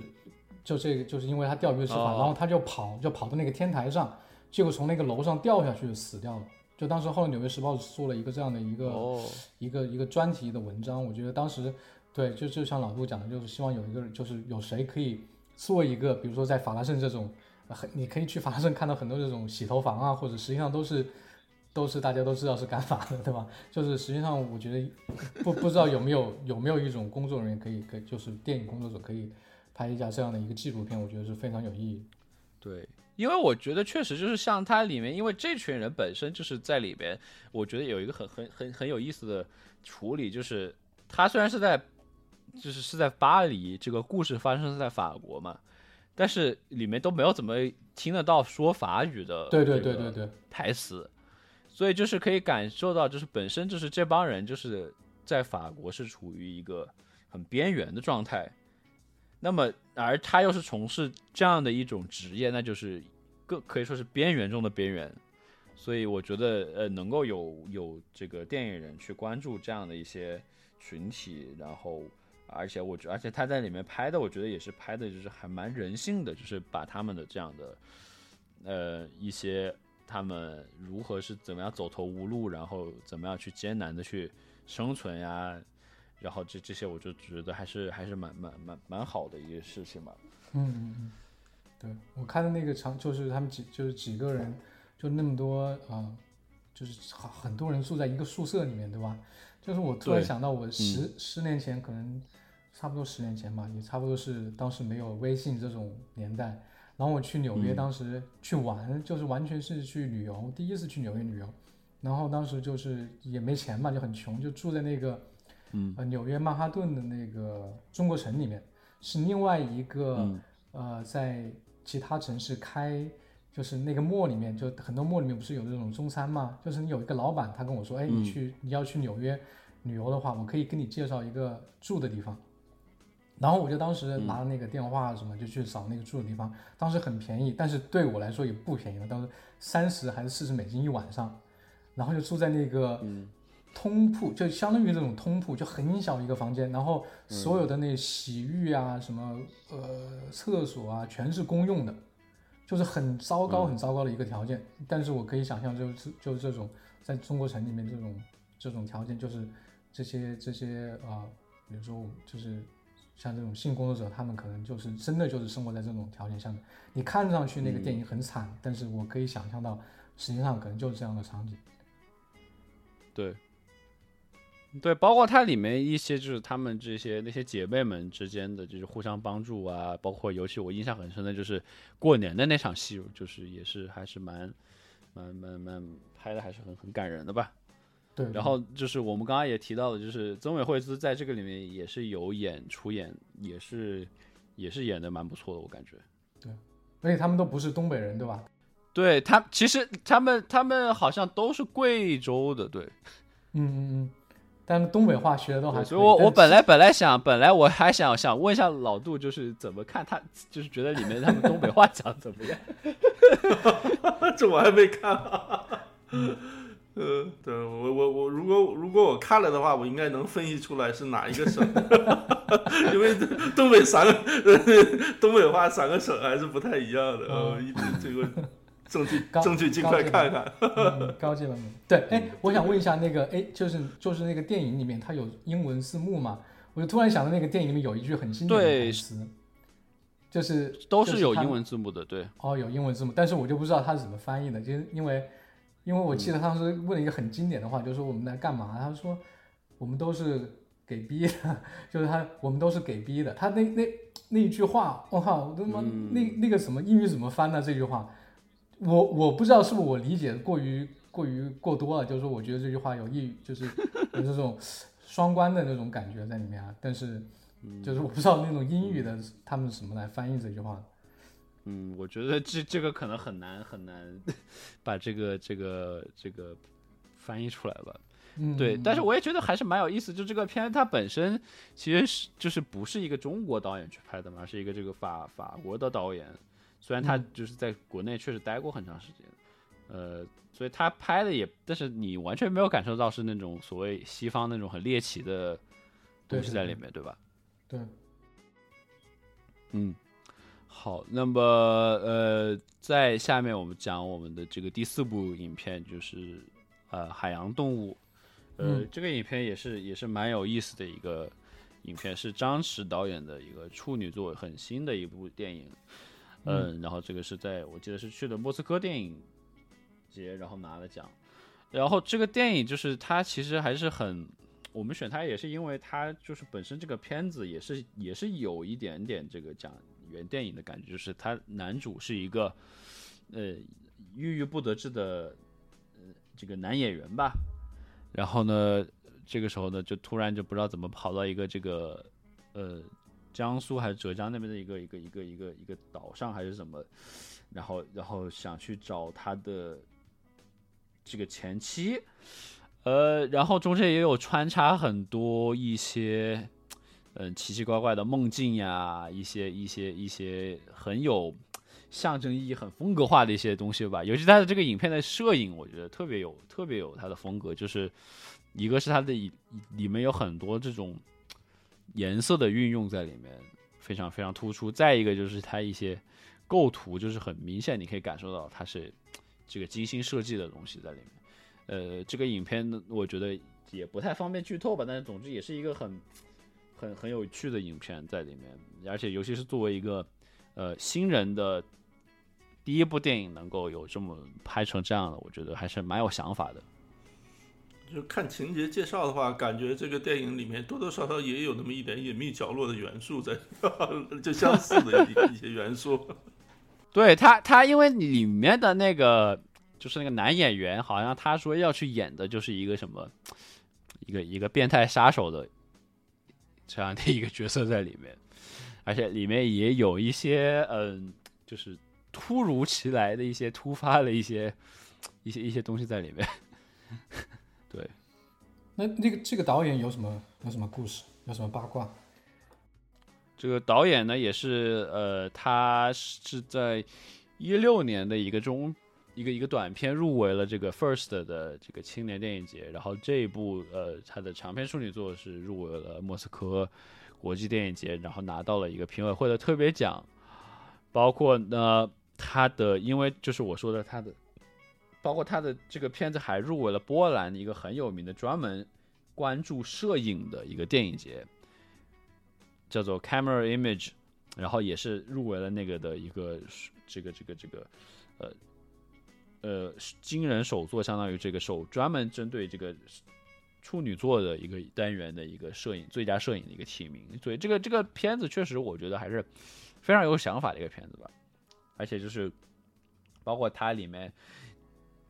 就这个就是因为他钓鱼执法，哦。然后他就跑就跑到那个天台上，结果从那个楼上掉下去死掉了。就当时后来《纽约时报》做了一个这样的一个、哦，一个一个专题的文章，我觉得当时对就就像老杜讲的，就是希望有一个就是有谁可以做一个，比如说在法拉盛这种，呃很你可以去法拉盛看到很多这种洗头房啊，或者实际上都是都是大家都知道是干嘛的，对吧？就是实际上我觉得不不知道有没有有没有一种工作人员可以可以就是电影工作者可以拍一下这样的一个纪录片，我觉得是非常有意义。对，因为我觉得确实就是像它里面，因为这群人本身就是在里边，我觉得有一个很很很很有意思的处理，就是他虽然是在就是是在巴黎，这个故事发生在法国嘛，但是里面都没有怎么听得到说法语的对对对对对，台词，所以就是可以感受到，就是本身就是这帮人就是在法国是处于一个很边缘的状态，那么而他又是从事这样的一种职业，那就是更可以说是边缘中的边缘，所以我觉得呃能够有有这个电影人去关注这样的一些群体，然后。而且我觉，而且他在里面拍的，我觉得也是拍的，就是还蛮人性的，就是把他们的这样的呃一些他们如何是怎么样走投无路，然后怎么样去艰难的去生存呀，然后这这些我就觉得还是还是蛮蛮蛮蛮好的一个事情吧。嗯嗯嗯，对我看的那个场就是他们几就是几个人，就那么多啊、呃就是很很多人住在一个宿舍里面，对吧？就是我突然想到，我十、十年前可能差不多十年前吧，也差不多是当时没有微信这种年代。然后我去纽约，嗯当时去玩，就是完全是去旅游，第一次去纽约旅游。然后当时就是也没钱嘛，就很穷，就住在那个嗯。呃纽约曼哈顿的那个中国城里面，是另外一个、嗯。呃在其他城市开，就是那个 mall 里面，就很多 mall 里面不是有这种中餐吗，就是你有一个老板，他跟我说，哎，你嗯。去你要去纽约旅游的话，我可以给你介绍一个住的地方。然后我就当时拿了那个电话什么，就去找那个住的地方，当时很便宜，但是对我来说也不便宜了，当时三十还是四十美金一晚上，然后就住在那个通铺，就相当于这种通铺，就很小一个房间，然后所有的那洗浴啊、什么呃厕所啊，全是公用的，就是很糟糕、很糟糕的一个条件。但是我可以想象，就是就是这种在中国城里面这种这种条件，就是这些这些啊、呃比如说我就是像这种性工作者，他们可能就是真的就是生活在这种条件下面。你看上去那个电影很惨，但是我可以想象到，实际上可能就是这样的场景。对，对，包括它里面一些就是他们这些那些姐妹们之间的就是互相帮助啊，包括尤其我印象很深的就是过年的那场戏，就是也是还是蛮蛮蛮蛮拍的还是很很感人的吧。对，然后就是我们刚刚也提到的，就是曾伟惠兹在这个里面也是有演出演，也是也是演的蛮不错的，我感觉。对而且他们都不是东北人，对吧？对他，其实他们他们好像都是贵州的，对。嗯嗯嗯，但是东北话学的都还可以。对所以我我本来本来想本来我还想想问一下老杜，就是怎么看他，就是觉得里面他们东北话讲得怎么样？这我还没看、呃，对我我我如果如果我看了的话，我应该能分析出来是哪一个省，因为东北三个东北话三个省还是不太一样的。呃，一这个争取高争取尽快看看。嗯高阶版本。对，哎，我想问一下，那个，哎，就是就是那个电影里面它有英文字幕嘛？我就突然想到那个电影里面有一句很经典的对台词，就是都是有英文字幕的，对。哦，有英文字幕，但是我就不知道它是怎么翻译的，就是因为，因为我记得当时问了一个很经典的话，就是说我们在干嘛？他说我们都是给逼的，就是他我们都是给逼的。他那那那一句话，我靠，我他妈、那那个什么英语怎么翻呢？这句话，我我不知道是不是我理解过于过于过多了，就是说我觉得这句话有意就是有这种双关的那种感觉在里面啊，但是就是我不知道那种英语的他们怎么来翻译这句话。嗯，我觉得这这个可能很难很难把这个这个这个翻译出来吧。嗯，对，但是我也觉得还是蛮有意思。就这个片，它本身其实是就是不是一个中国导演去拍的嘛，是一个这个法法国的导演。虽然他嗯就是在国内确实待过很长时间，呃，所以他拍的也，但是你完全没有感受到是那种所谓西方那种很猎奇的东西在里面，对吧？对，嗯，好，那么呃，在下面我们讲我们的这个第四部影片，就是呃海洋动物。呃，嗯这个影片也是也是蛮有意思的一个影片，是张弛导演的一个处女作，很新的一部电影。嗯，然后这个是在我记得是去的莫斯科电影节，然后拿了奖。然后这个电影就是它其实还是很，我们选它也是因为它就是本身这个片子也是也是有一点点这个讲原电影的感觉，就是他男主是一个呃郁郁不得志的呃这个男演员吧，然后呢这个时候呢就突然就不知道怎么跑到一个这个呃江苏还是浙江那边的一个一个一个一个一个岛上还是什么，然后然后想去找他的这个前妻，呃，然后中间也有穿插很多一些嗯奇奇怪怪的梦境呀，一些一些一些很有象征意义、很风格化的一些东西吧。尤其他的这个影片的摄影，我觉得特别有特别有他的风格，就是一个是他的里面有很多这种颜色的运用在里面，非常非常突出。再一个就是它一些构图就是很明显，你可以感受到它是这个精心设计的东西在里面。呃，这个影片呢，我觉得也不太方便剧透吧，但是总之也是一个很很很有趣的影片在里面，而且尤其是作为一个呃新人的第一部电影，能够有这么拍成这样的，我觉得还是蛮有想法的。就看情节介绍的话，感觉这个电影里面多多少少也有那么一点隐秘角落的元素在，就相似的一 一些元素。对他，他因为里面的那个就是那个男演员，好像他说要去演的就是一个什么，一个一个变态杀手的这样的一个角色在里面，而且里面也有一些嗯，就是突如其来的一些突发的一些一些一些东西在里面。对，那那个这个导演有什么有什么故事，有什么八卦？这个导演呢，也是呃，他是在一六年的一个中一个一个短片入围了这个 First 的这个青年电影节，然后这一部呃他的长篇处女作是入围了莫斯科国际电影节，然后拿到了一个评委会的特别奖，包括呢他的因为就是我说的他的。包括他的这个片子还入围了波兰一个很有名的专门关注摄影的一个电影节，叫做 Camera Image，然后也是入围了那个的一个这个这个这个呃呃惊人首作，相当于这个首专门针对这个处女座的一个单元的一个摄影最佳摄影的一个提名。所以这个这个片子确实我觉得还是非常有想法的一个片子吧，而且就是包括它里面。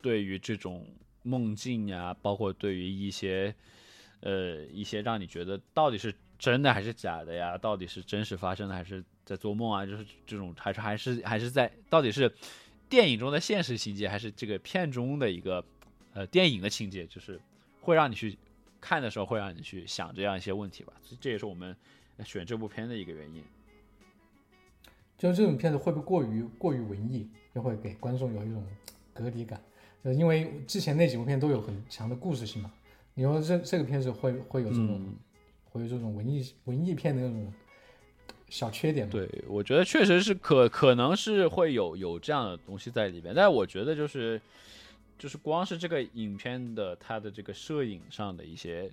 对于这种梦境呀，包括对于一些，呃，一些让你觉得到底是真的还是假的呀，到底是真实发生的还是在做梦啊，就是这种还是还是还是在到底是电影中的现实情节，还是这个片中的一个呃电影的情节，就是会让你去看的时候会让你去想这样一些问题吧。这也是我们选这部片的一个原因。就这种片子会不会过于过于文艺，就会给观众有一种隔离感？呃，因为之前那几部片都有很强的故事性嘛，你说这这个片子会会有这种，会有这种文艺文艺片的那种小缺点吗？对，我觉得确实是可可能是会有有这样的东西在里面，但是我觉得就是就是光是这个影片的它的这个摄影上的一些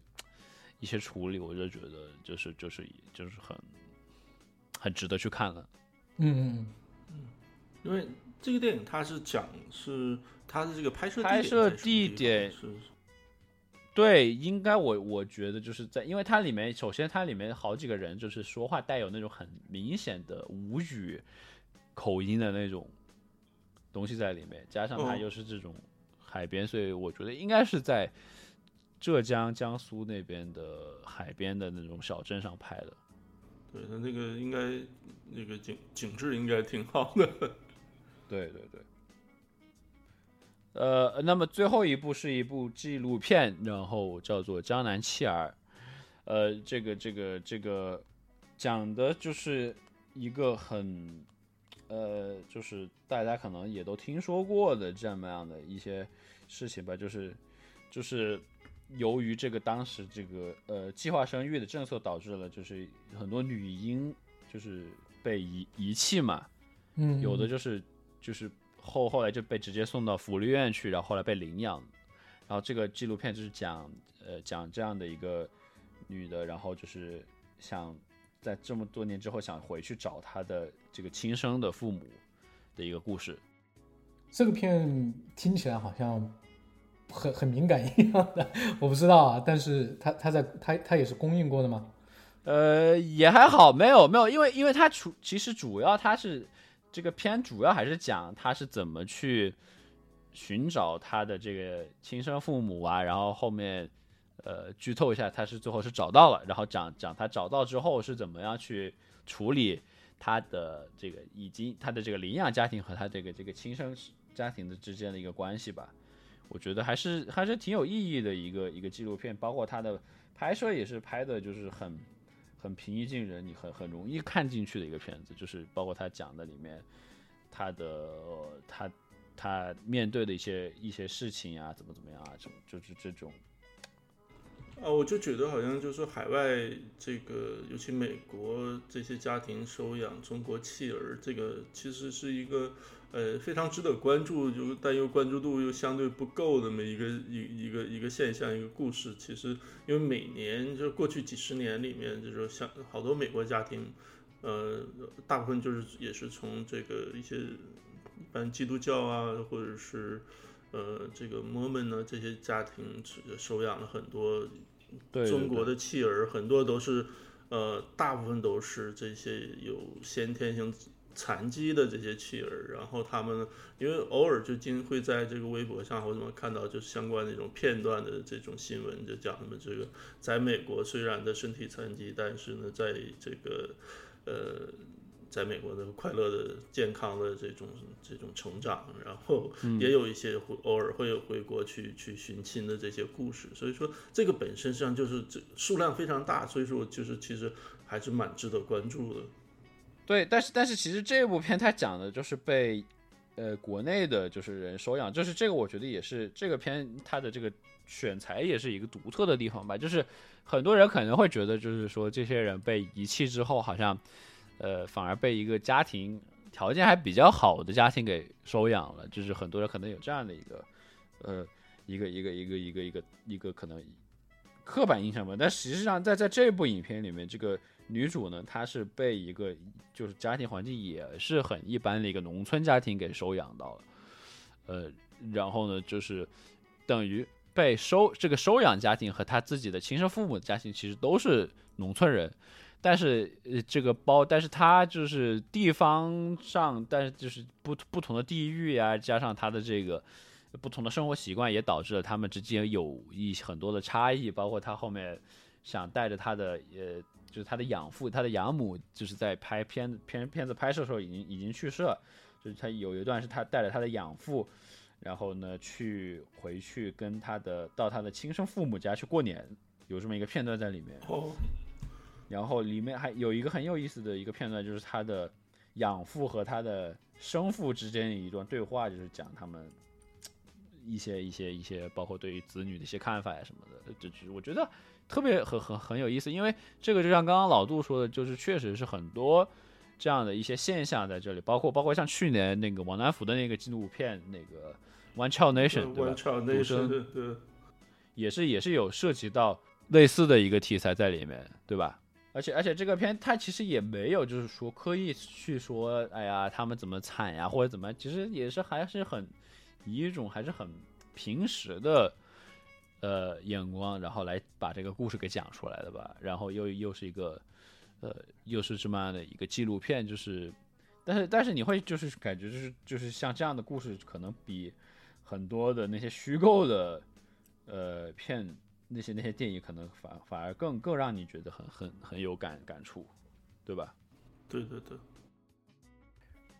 一些处理，我就觉得就是就是就是很很值得去看了。嗯嗯嗯，因为这个电影它是讲是。它的这个拍摄拍摄地点是，对，应该我我觉得就是在，因为它里面首先它里面好几个人就是说话带有那种很明显的吴语口音的那种东西在里面，加上它又是这种海边，所以我觉得应该是在浙江、江苏那边的海边的那种小镇上拍的。对，它那个应该那个景景致应该挺好的。对对对。呃，那么最后一部是一部纪录片，然后叫做《江南弃儿》。呃，这个这个这个讲的就是一个很呃，就是大家可能也都听说过的这么样的一些事情吧，就是就是由于这个当时这个呃计划生育的政策导致了，就是很多女婴就是被遗遗弃嘛，嗯，有的就是就是。后后来就被直接送到福利院去，然后后来被领养。然后这个纪录片就是讲，呃，讲这样的一个女的，然后就是想在这么多年之后想回去找她的这个亲生的父母的一个故事。这个片听起来好像很很敏感一样的，我不知道啊。但是它它在它它也是公映过的吗？呃，也还好，没有没有，因为因为它主其实主要它是。这个片主要还是讲他是怎么去寻找他的这个亲生父母啊，然后后面呃剧透一下，他是最后是找到了，然后讲讲他找到之后是怎么样去处理他的这个以及他的这个领养家庭和他这个这个亲生家庭的之间的一个关系吧。我觉得还是还是挺有意义的一个一个纪录片，包括他的拍摄也是拍的就是很。很平易近人，你很很容易看进去的一个片子，就是包括他讲的里面，他的他他面对的一些一些事情啊，怎么怎么样啊，怎么就是这种，啊，我就觉得好像就是说海外这个，尤其美国这些家庭收养中国弃儿，这个其实是一个呃非常值得关注，就但又关注度又相对不够的这么一个一一个一个现象，一个故事。其实因为每年就是过去几十年里面，就是说像好多美国家庭，呃，大部分就是也是从这个一些一般基督教啊，或者是呃这个摩门呢这些家庭收养了很多。对中国的弃儿很多都是，呃，大部分都是这些有先天性残疾的这些弃儿，然后他们因为偶尔就经会在这个微博上或者什么看到就是相关的这种片段的这种新闻，就讲他们这个在美国虽然的身体残疾，但是呢，在这个呃。在美国的快乐的、健康的这种这种成长，然后也有一些会偶尔会有回国去去寻亲的这些故事，所以说这个本身实际上就是这数量非常大，所以说就是其实还是蛮值得关注的。对，但是但是其实这部片它讲的就是被呃国内的就是人收养，就是这个我觉得也是这个片它的这个选材也是一个独特的地方吧，就是很多人可能会觉得就是说这些人被遗弃之后好像。呃，反而被一个家庭条件还比较好的家庭给收养了，就是很多人可能有这样的一个，呃，一个一个一个一个一个一个可能刻板印象吧。但实际上，在在这部影片里面，这个女主呢，她是被一个就是家庭环境也是很一般的一个农村家庭给收养到了，呃，然后呢，就是等于被收这个收养家庭和她自己的亲生父母的家庭其实都是农村人。但是，呃，这个包，但是她就是地方上，但是就是不不同的地域呀，加上她的这个不同的生活习惯，也导致了他们之间有一很多的差异。包括他后面想带着他的，呃，就是他的养父，他的养母，就是在拍片片片子拍摄的时候已经已经去世了。就是他有一段是他带着他的养父，然后呢去回去跟他的到他的亲生父母家去过年，有这么一个片段在里面。然后里面还有一个很有意思的一个片段，就是他的养父和他的生父之间一段对话，就是讲他们一些一些一些，包括对于子女的一些看法呀什么的。就是我觉得特别很很很有意思，因为这个就像刚刚老杜说的，就是确实是很多这样的一些现象在这里，包括包括像去年那个王南福的那个纪录片那个 One Child Nation，对吧？独生，也是也是有涉及到类似的一个题材在里面，对吧？而且而且这个片它其实也没有就是说刻意去说，哎呀他们怎么惨呀或者怎么，其实也是还是很以一种还是很平时的呃眼光，然后来把这个故事给讲出来的吧。然后又又是一个呃又是这么样的一个纪录片，就是但是但是你会就是感觉就是就是像这样的故事可能比很多的那些虚构的呃片。那些那些电影可能反反而更更让你觉得很很很有感感触，对吧？对对对。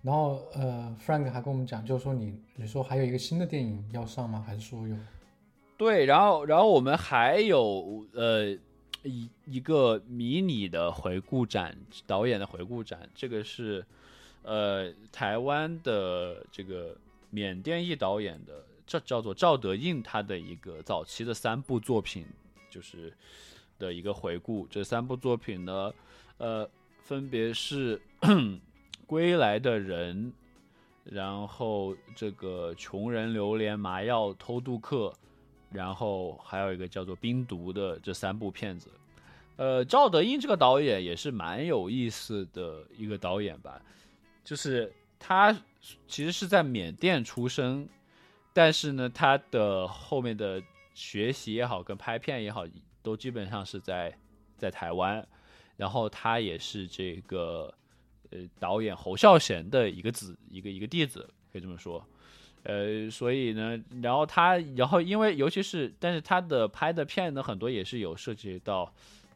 然后呃，Frank 还跟我们讲，就是说你你说还有一个新的电影要上吗？还是说有？对，然后然后我们还有呃一一个迷你的回顾展，导演的回顾展，这个是呃台湾的这个缅甸裔导演的。这叫做赵德胤他的一个早期的三部作品，就是的一个回顾。这三部作品呢，呃，分别是《归来的人》，然后这个《穷人榴莲麻药偷渡客》，然后还有一个叫做《冰毒》的这三部片子。呃，赵德胤这个导演也是蛮有意思的一个导演吧，就是他其实是在缅甸出生。但是呢，他的后面的学习也好，跟拍片也好，都基本上是在在台湾。然后他也是这个呃导演侯孝贤的一个子，一个一个弟子，可以这么说。呃，所以呢，然后他，然后因为尤其是，但是他的拍的片呢，很多也是有涉及到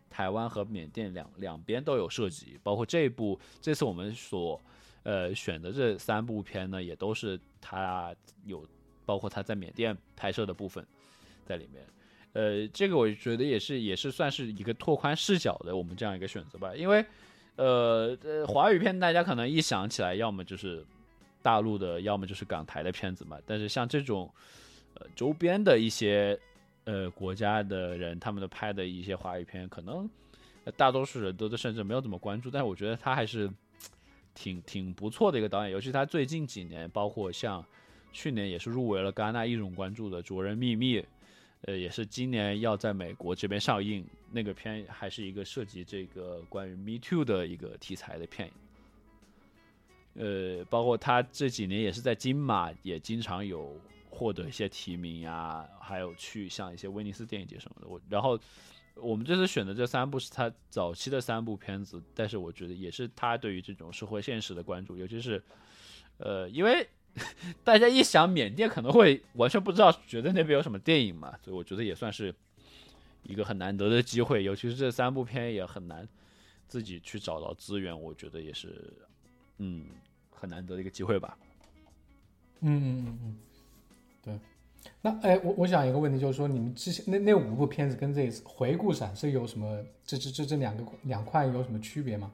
台湾和缅甸两两边都有涉及，包括这部这次我们所呃选的这三部片呢，也都是他有。包括他在缅甸拍摄的部分，在里面，呃，这个我觉得也是也是算是一个拓宽视角的我们这样一个选择吧。因为，呃呃，华语片大家可能一想起来，要么就是大陆的，要么就是港台的片子嘛。但是像这种，呃，周边的一些呃国家的人他们的拍的一些华语片，可能大多数人都都甚至没有怎么关注，但是我觉得他还是挺挺不错的一个导演，尤其他最近几年，包括像去年也是入围了戛纳艺种关注的《卓人秘密》，呃，也是今年要在美国这边上映。那个片还是一个涉及这个关于 Me Too 的一个题材的片。呃，包括他这几年也是在金马也经常有获得一些提名呀，还有去像一些威尼斯电影节什么的。我然后我们这次选的这三部是他早期的三部片子，但是我觉得也是他对于这种社会现实的关注，尤其是呃，因为 大家一想缅甸可能会完全不知道，觉得那边有什么电影嘛，所以我觉得也算是一个很难得的机会，尤其是这三部片也很难自己去找到资源，我觉得也是嗯很难得的一个机会吧。嗯嗯嗯嗯，对。那哎，我我想一个问题，就是说你们之前那那五部片子跟这一次回顾展是有什么这这这这两个两块有什么区别吗？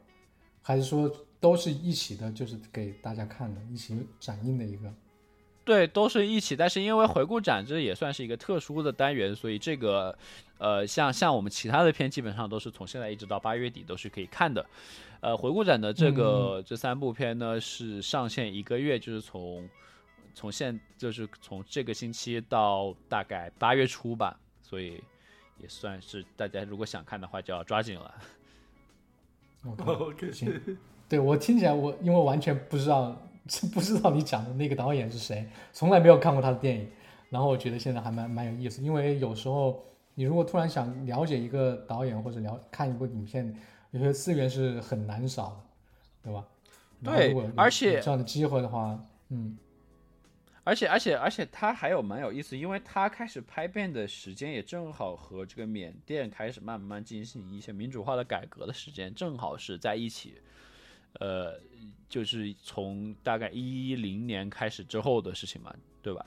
还是说都是一起的，就是给大家看的，一起展映的一个？对，都是一起，但是因为回顾展这也算是一个特殊的单元，所以这个，呃，像像我们其他的片，基本上都是从现在一直到八月底都是可以看的。呃，回顾展的这个这三部片呢，是上线一个月，就是从从现就是从这个星期到大概八月初吧，所以也算是大家如果想看的话，就要抓紧了。OK，行，对我听起来我因为完全不知道 不知道你讲的那个导演是谁，从来没有看过他的电影，然后我觉得现在还蛮蛮有意思，因为有时候你如果突然想了解一个导演或者了看一部影片，有些资源是很难少的，对吧？对而且这样的机会的话，嗯而且而且而且他还有蛮有意思，因为他开始拍片的时间也正好和这个缅甸开始慢慢进行一些民主化的改革的时间正好是在一起，呃，就是从大概一零年开始之后的事情嘛，对吧？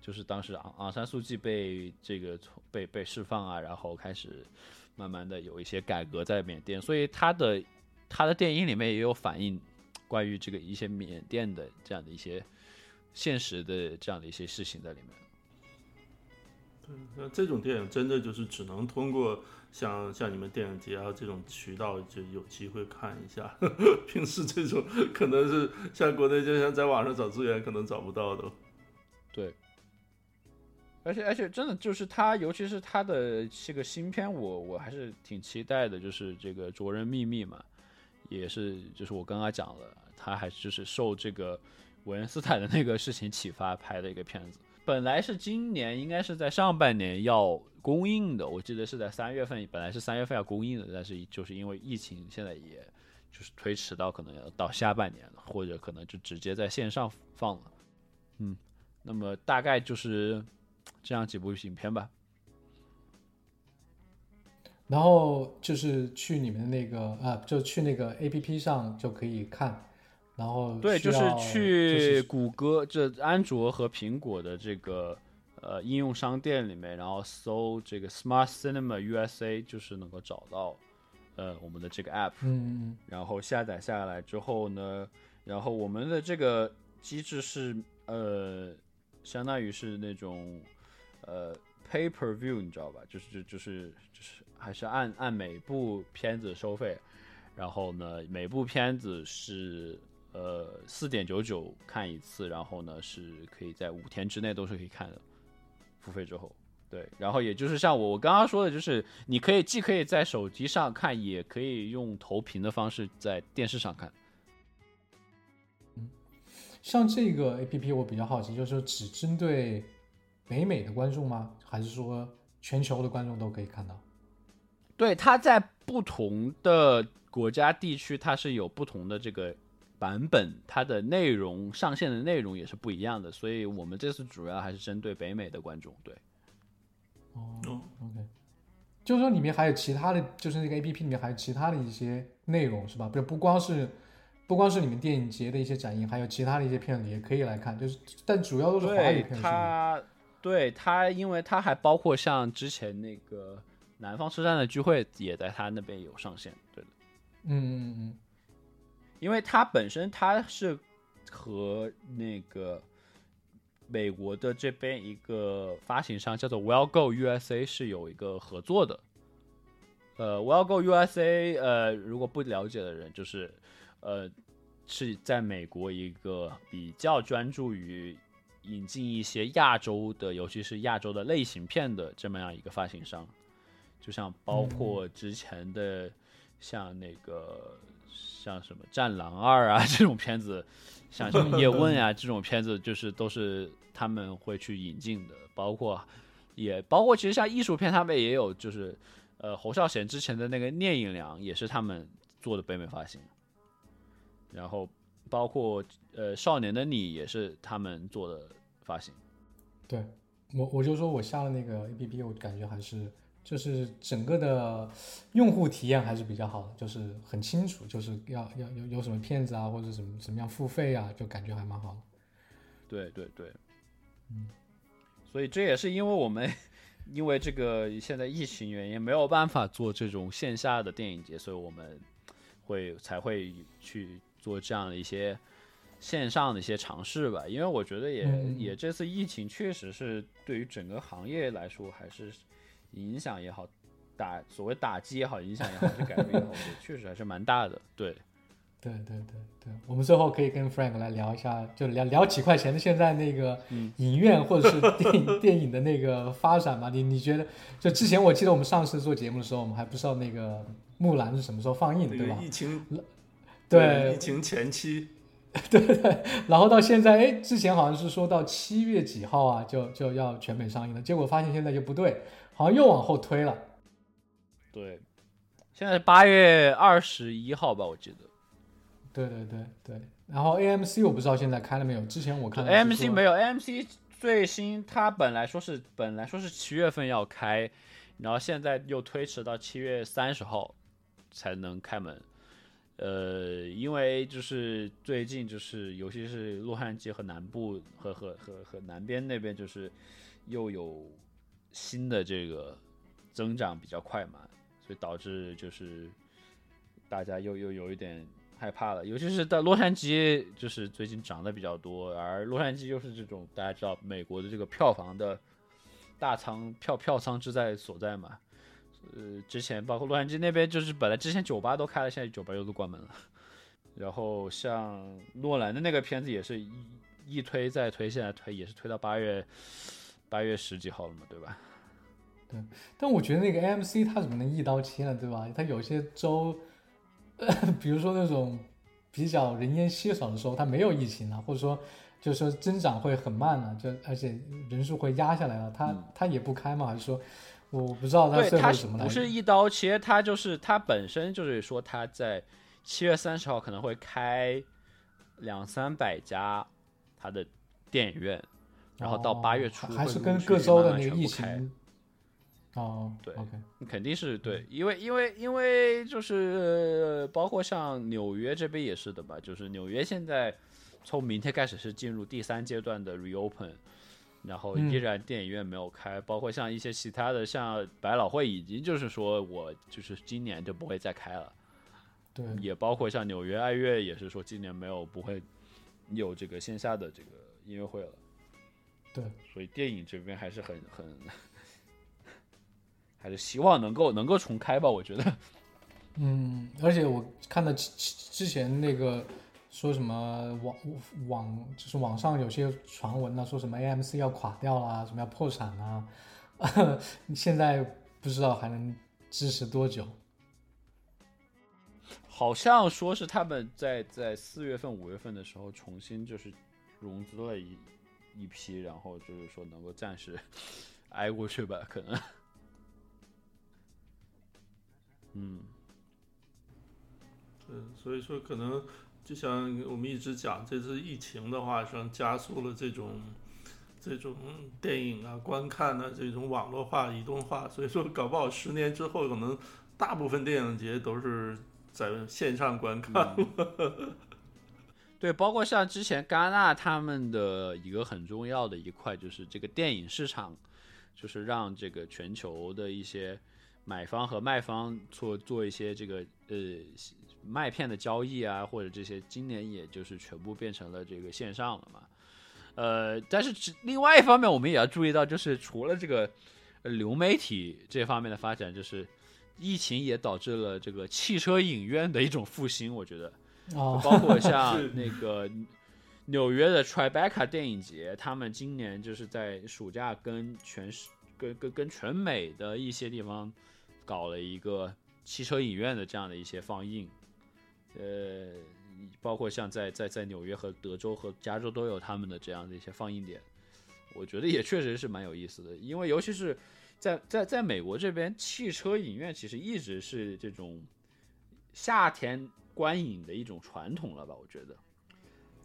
就是当时昂昂山素季被这个从被被释放啊，然后开始慢慢的有一些改革在缅甸，所以他的他的电影里面也有反映关于这个一些缅甸的这样的一些。现实的这样的一些事情在里面。那这种电影真的就是只能通过像像你们电影节啊这种渠道就有机会看一下，平时这种可能是像国内就像在网上找资源可能找不到的。对，而且而且真的就是他，尤其是他的这个新片，我我还是挺期待的，就是这个《灼人秘密》嘛，也是就是我刚刚讲了，他还就是受这个。韦恩斯坦的那个事情启发拍的一个片子，本来是今年应该是在上半年要公映的，我记得是在三月份，本来是三月份要公映的，但是就是因为疫情，现在也就是推迟到可能要到下半年了，或者可能就直接在线上放了。嗯，那么大概就是这样几部影片吧。然后就是去你们的那个啊，就去那个 A P P 上就可以看。然后对，就是去谷歌这安卓和苹果的这个呃应用商店里面，然后搜这个 Smart Cinema USA，就是能够找到呃我们的这个 app，嗯然后下载下来之后呢，然后我们的这个机制是呃相当于是那种呃 pay per view，你知道吧？就是就就是就是还是按按每部片子收费，然后呢每部片子是。呃，四点九九看一次，然后呢是可以在五天之内都是可以看的，付费之后，对，然后也就是像我我刚刚说的，就是你可以既可以在手机上看，也可以用投屏的方式在电视上看。嗯，像这个 A P P 我比较好奇，就是只针对北美的观众吗？还是说全球的观众都可以看到？对，它在不同的国家地区，它是有不同的这个。版本它的内容上线的内容也是不一样的，所以我们这次主要还是针对北美的观众。对，哦，OK，就是说里面还有其他的就是那个 APP 里面还有其他的一些内容是吧？不不光是不光是你们电影节的一些展映，还有其他的一些片子也可以来看，就是但主要都是华语片。它对它，因为它还包括像之前那个南方车站的聚会也在它那边有上线。对的，嗯嗯嗯。因为它本身它是和那个美国的这边一个发行商叫做 Well Go USA 是有一个合作的。呃，Well Go USA，呃，如果不了解的人，就是呃是在美国一个比较专注于引进一些亚洲的，尤其是亚洲的类型片的这么样一个发行商。就像包括之前的像那个像什么《战狼二》啊这种片子，像什么《叶问》啊这种片子，就是都是他们会去引进的。包括也包括其实像艺术片，他们也有就是呃侯孝贤之前的那个《聂隐娘》也是他们做的北美发行。然后包括呃《少年的你》也是他们做的发行。对我我就说我下了那个 APP，我感觉还是就是整个的用户体验还是比较好的，就是很清楚，就是要要有有什么骗子啊或者怎么怎么样付费啊，就感觉还蛮好的。对对对，嗯，所以这也是因为我们因为这个现在疫情原因没有办法做这种线下的电影节，所以我们会才会去做这样的一些线上的一些尝试吧。因为我觉得也、嗯也这次疫情确实是对于整个行业来说还是影响也好，打所谓打击也好，影响也好，是改变也好，我觉得确实还是蛮大的。对，对对对对，我们最后可以跟 Frank 来聊一下，就聊聊几块钱的现在那个影院或者是 电影电影的那个发展嘛。你你觉得，就之前我记得我们上次做节目的时候，我们还不知道那个木兰是什么时候放映的，对吧那个疫？情对疫情前期，对对然后到现在，哎，之前好像是说到七月几号啊，就就要全美上映了，结果发现现在就不对，好像又往后推了。对，现在是八月二十一号吧，我记得。对对对对，然后 AMC 我不知道现在开了没有，之前我看 AMC 没有，AMC 最新它本来说是本来说是七月份要开，然后现在又推迟到七月三十号才能开门。呃，因为就是最近就是尤其是洛杉矶和南部和和和和南边那边就是又有新的这个增长比较快嘛，所以导致就是大家又又有一点害怕了，尤其是在洛杉矶，就是最近涨得比较多，而洛杉矶又是这种大家知道美国的这个票房的大仓票票仓之在所在嘛。呃，之前包括洛杉矶那边，就是本来之前酒吧都开了，现在酒吧又都关门了。然后像诺兰的那个片子也是一一推再推，现在推也是推到八月八月十几号了嘛，对吧？但我觉得那个 AMC 它怎么能一刀切呢，对吧？它有些州，比如说那种比较人烟稀少的时候，它没有疫情了，或者说就是说增长会很慢了，就而且人数会压下来了，它它也不开嘛？还是说我不知道它对，它是怎么来？不是一刀切，它就是它本身就是说它在七月三十号可能会开两三百家它的电影院，然后到哦八月初还是跟各州的那个疫情。哦，对，OK，肯定是对，因为因为因为就是呃包括像纽约这边也是的吧，就是纽约现在从明天开始是进入第三阶段的 reopen，然后依嗯。然电影院没有开，包括像一些其他的，像百老汇已经就是说我就是今年就不会再开了，对，也包括像纽约爱乐也是说今年没有不会有这个线下的这个音乐会了，对，所以电影这边还是很很。还是希望能够能够重开吧，我觉得。嗯，而且我看到之之之前那个说什么网网就是网上有些传闻呢，说什么 AMC 要垮掉啦，什么要破产啦，现在不知道还能支持多久。好像说是他们在在四月份、五月份的时候重新就是融资了一一批，然后就是说能够暂时 挨过去吧，可能。嗯，对，所以说可能就像我们一直讲，这次疫情的话，实际上加速了这种这种电影啊、观看的这种网络化、移动化，所以说搞不好十年之后，可能大部分电影节都是在线上观看。对，包括像之前戛纳他们的一个很重要的一块，就是这个电影市场，就是让这个全球的一些买方和卖方做做一些这个呃麦片的交易啊，或者这些，今年也就是全部变成了这个线上了嘛。呃，但是另外一方面，我们也要注意到，就是除了这个呃流媒体这方面的发展，就是疫情也导致了这个汽车影院的一种复兴。我觉得，哦，包括像 那个纽约的 Tribeca 电影节，他们今年就是在暑假跟全市、跟跟跟全美的一些地方搞了一个汽车影院的这样的一些放映，呃，包括像在在在纽约和德州和加州都有他们的这样的一些放映点，我觉得也确实是蛮有意思的，因为尤其是在在在美国这边，汽车影院其实一直是这种夏天观影的一种传统了吧？我觉得，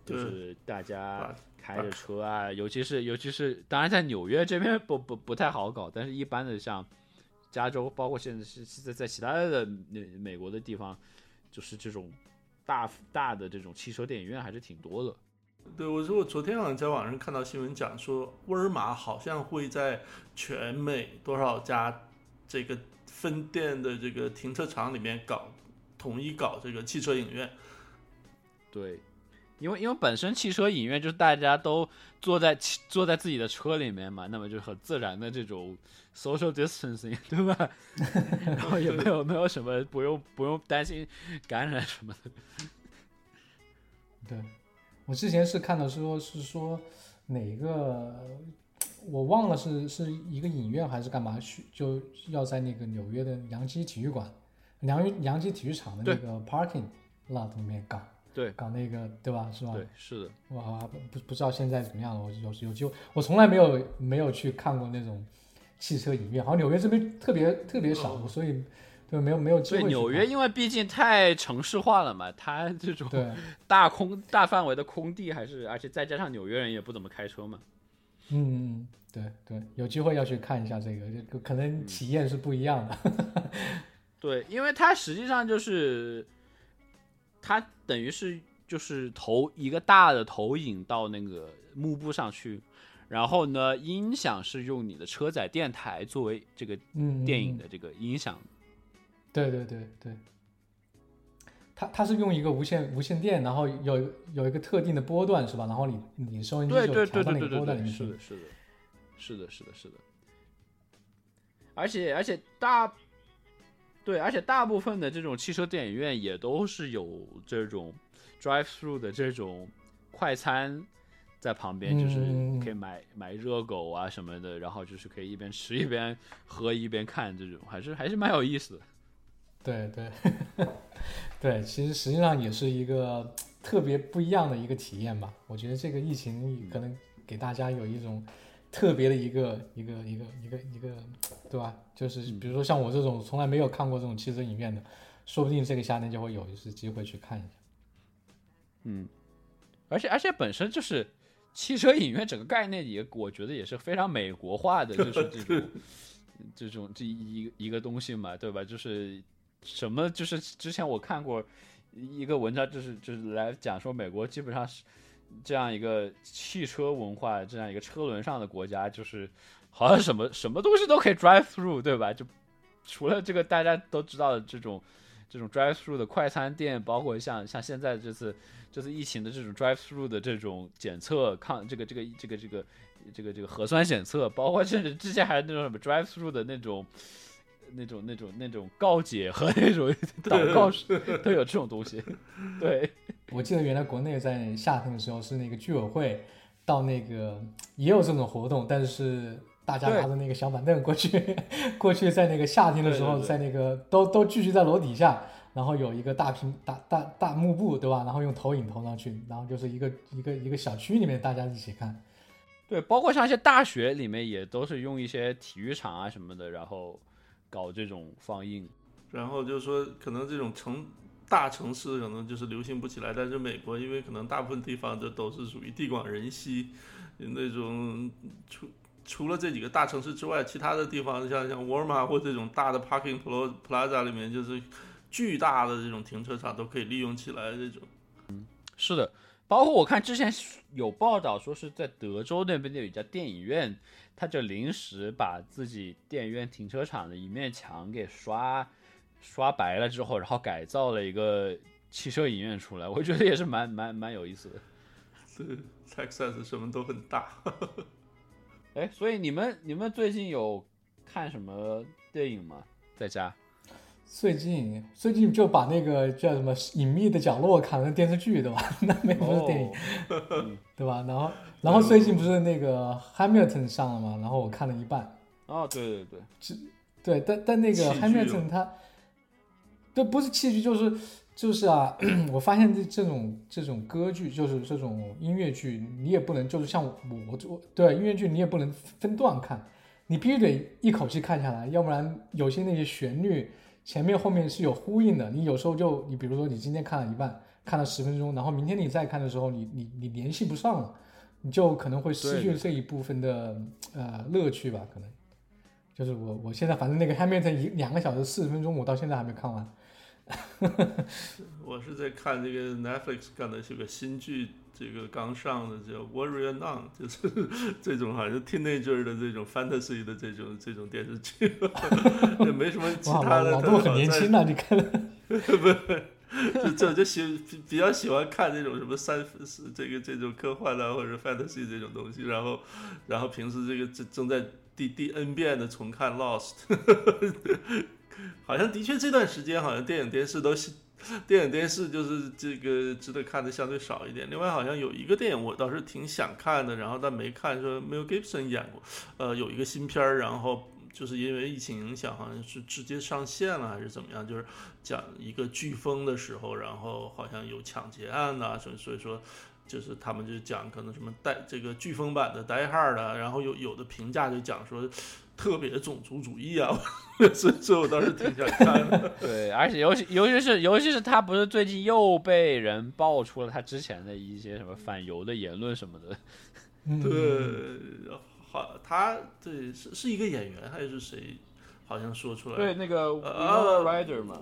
就是大家开着车啊，尤其是尤其是，当然在纽约这边不不不太好搞，但是一般的像加州，包括现在是现在在其他的美美国的地方，就是这种大大的这种汽车电影院还是挺多的。对，我说我昨天好像在网上看到新闻讲说，沃尔玛好像会在全美多少家这个分店的这个停车场里面搞统一搞这个汽车影院。对，因为因为本身汽车影院就是大家都坐在坐在自己的车里面嘛，那么就很自然的这种 social distancing，对吧？然后也没有没有什么不用不用担心感染什么的。对，我之前是看到说是说哪个我忘了是是一个影院还是干嘛去就要在那个纽约的洋基体育馆、洋洋洋基体育场的那个 parking lot 里面搞对搞那个对吧？是吧？对，是的。哇，不不不知道现在怎么样了。我有有机会，我从来没有没有去看过那种汽车影院，好像纽约这边特别特别少，所以对没有没有机会对纽约，因为毕竟太城市化了嘛，它这种大空大范围的空地还是，而且再加上纽约人也不怎么开车嘛。嗯嗯对对，有机会要去看一下这个，就可能体验是不一样的。对，因为它实际上就是，它等于是就是投一个大的投影到那个幕布上去，然后呢，音响是用你的车载电台作为这个嗯，电影的这个音响。对对对对，它它是用一个无线无线电，然后有有一个特定的波段是吧？然后你你收音就调到那个波段里面去是的，。是的，是的，是的，是的。而且而且大，对，而且大部分的这种汽车电影院也都是有这种 drive through 的这种快餐在旁边，就是嗯可以买买热狗啊什么的，然后就是可以一边吃一边喝一边看，这种还是还是蛮有意思的。对对 对，其实实际上也是一个特别不一样的一个体验吧。我觉得这个疫情可能给大家有一种特别的一个一个一个一个一个，对吧？就是比如说像我这种从来没有看过这种汽车影院的，说不定这个夏天就会有一次机会去看一下。嗯，而且而且本身就是汽车影院整个概念也，我觉得也是非常美国化的，就是这种 这种这一一个东西嘛，对吧？就是什么，就是之前我看过一个文章，就是就是来讲说美国基本上是这样一个汽车文化，这样一个车轮上的国家，就是好像什么什么东西都可以 drive through，对吧？就除了这个大家都知道的这种这种 drive through 的快餐店，包括像像现在这次这次疫情的这种 drive through 的这种检测抗这个这个这个这个这个这个核酸检测，包括甚至之前还有那种什么 drive through 的那种那种那种那种告解和那种祷告都有这种东西，对。我记得原来国内在夏天的时候是那个居委会到那个也有这种活动，但是大家拿着那个小板凳过去，过去在那个夏天的时候，在那个都都聚集在楼底下，然后有一个大屏大大大幕布，对吧？然后用投影投上去，然后就是一个一个一个小区里面大家一起看。对，包括像一些大学里面也都是用一些体育场啊什么的，然后搞这种放映。然后就是说，可能这种城大城市可能就是流行不起来，但是美国因为可能大部分地方这都是属于地广人稀，那种除除了这几个大城市之外，其他的地方像像沃尔玛或这种大的 parking pla- plaza 里面，就是巨大的这种停车场都可以利用起来这种。嗯是的，包括我看之前有报道说是在德州那边有一家电影院，他就临时把自己电影院停车场的一面墙给刷刷白了之后，然后改造了一个汽车影院出来，我觉得也是蛮蛮蛮有意思的。对，Texas 什么都很大。哎，所以你们你们最近有看什么电影吗？在家？最近最近就把那个叫什么《隐秘的角落》看了电视剧，对吧？那没不是电影，哦对吧？然后然后最近不是那个《Hamilton》上了吗？然后我看了一半。哦，对对对，对，但但那个 Hamilton 他，对，不是戏剧，就是就是啊，我发现这这种这种歌剧，就是这种音乐剧，你也不能就是像我我我对音乐剧你也不能分段看，你必须得一口气看下来，要不然有些那些旋律前面后面是有呼应的，你有时候就你比如说你今天看了一半，看了十分钟，然后明天你再看的时候，你你你联系不上了，你就可能会失去这一部分的呃乐趣吧，可能。就是我，我现在反正那个 Hamilton 一两个小时四十分钟，我到现在还没看完。我是在看这个 Netflix 干的是个新剧，这个刚上的叫《Warrior Nun》，就是 这种好像 teenager 的这种 fantasy 的这种这种电视剧，也没什么其，他的。老老杜很年轻的，啊，你看了？不是，就就就喜比比较喜欢看这种什么三这个这种科幻啊或者 fantasy 这种东西，然后然后平时这个正正在第第 N 遍的重看 Lost，好像的确这段时间好像电影电视都是。电影电视就是这个值得看的相对少一点。另外，好像有一个电影我倒是挺想看的，然后但没看，说 Mel Gibson 演过，呃，有一个新片儿，然后就是因为疫情影响，好像是直接上线了还是怎么样，就是讲一个飓风的时候，然后好像有抢劫案呐、所以所以说。就是他们就讲可能什么带这个飓风版的 Die Hard 的，然后有有的评价就讲说特别种族主义啊，所以所以我当时挺想看的。对，而且尤其尤其是尤其是他不是最近又被人爆出了他之前的一些什么反犹的言论什么的。嗯，对，好，他对是是一个演员还是谁？好像说出来对，那个呃 Winona Ryder 嘛，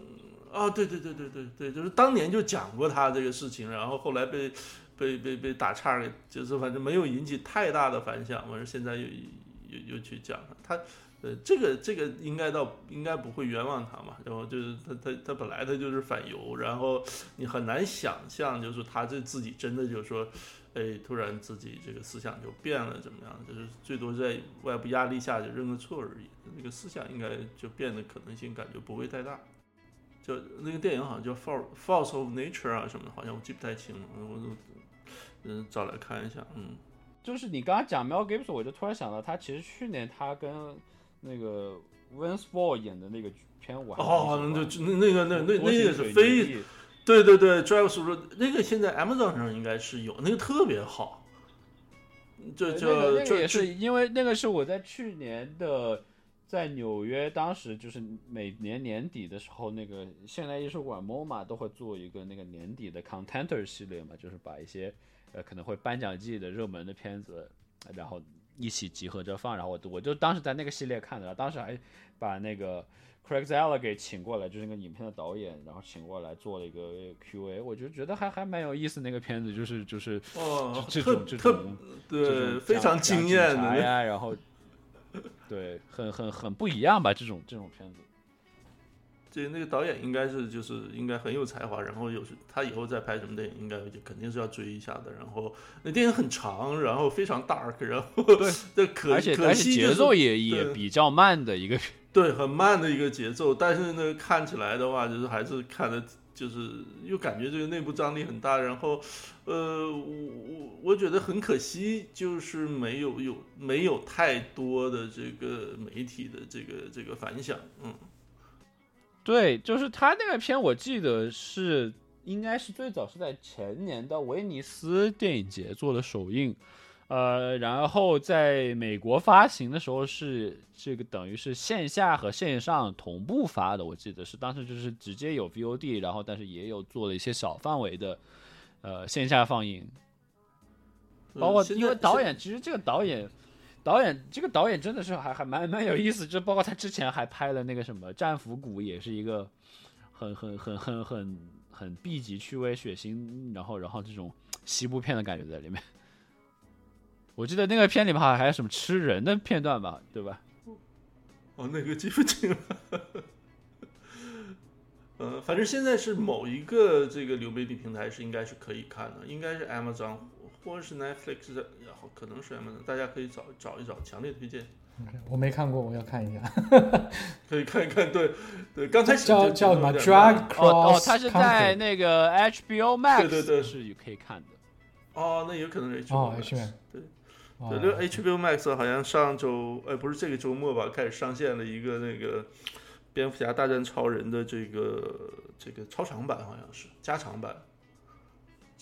啊，对对对对对对，就是当年就讲过他这个事情，然后后来被被被被打岔给，就是反正没有引起太大的反响，完事现在又又又去讲了，他呃这个这个应该倒应该不会冤枉他嘛，然后就是他他他本来他就是反犹，然后你很难想象就是他这自己真的就是说。哎，突然自己这个思想就变了，怎么样？就是最多在外部压力下就认个错而已。那个思想应该就变的可能性感觉不会太大。就那个电影好像叫《Force Force of Nature》啊什么的，好像我记不太清了，我我嗯找来看一下，嗯。就是你刚刚讲 Mel Gibson，我就突然想到，他其实去年他跟那个 Vince Vaughn 演的那个片，我还哦，就那那个那那那个是非对对对，Drive Through 那个现在 Amazon 上应该是有，那个特别好。就就那个那个就也是因为那个是我在去年的在纽约，当时就是每年年底的时候，那个现代艺术馆 MoMA 都会做一个那个年底的 Contenter 系列嘛，就是把一些呃可能会颁奖季的热门的片子，然后一起集合着放，然后我我就当时在那个系列看的，然后当时还把那个 Craig Zella 给请过来，就是那个影片的导演，然后请过来做了一个 Q&A，我就觉得还还蛮有意思，那个片子就是就是哦，这种这种这对非常惊艳的，呀，然后 对，很很很不一样吧，这种这种片子。这那个导演应该是就是应该很有才华，然后有时他以后再拍什么电影，应该就肯定是要追一下的。然后那电影很长，然后非常 dark，然后对，这可而且而且可惜就是节奏也也比较慢的一个，对很慢的一个节奏，但是呢看起来的话，就是还是看的，就是又感觉这个内部张力很大。然后呃，我我我觉得很可惜，就是没有有没有太多的这个媒体的这个这个反响，嗯。对，就是他那个片，我记得是应该是最早是在前年的威尼斯电影节做的首映，呃，然后在美国发行的时候是这个等于是线下和线上同步发的，我记得是当时就是直接有 VOD，然后但是也有做了一些小范围的呃线下放映，包括因为导演其实这个导演。导演这个导演真的是还还蛮蛮有意思，就包括他之前还拍了那个什么《战斧谷》，也是一个很很很很很很 B 级趣味血腥，然后然后这种西部片的感觉在里面。我记得那个片里面好像还有什么吃人的片段吧，对吧？哦，那个记不清了。呃，反正现在是某一个这个流媒体平台是应该是可以看的，应该是 Amazon 或者是 Netflix 的，然后可能是 Amazon，大家可以找找一找，强烈推荐，OK，我没看过，我要看一下。可以看一看。对对，刚才叫叫什么 Drag 慢 Cross？哦哦，它是在那个 HBO Max 对对对是可以看的。哦，那有可能是 HBO 哦 Max 对。这个 HBO Max 好像上周，哎，不是这个周末吧，开始上线了一个那个蝙蝠侠大战超人的这个这个超长版，好像是加长版。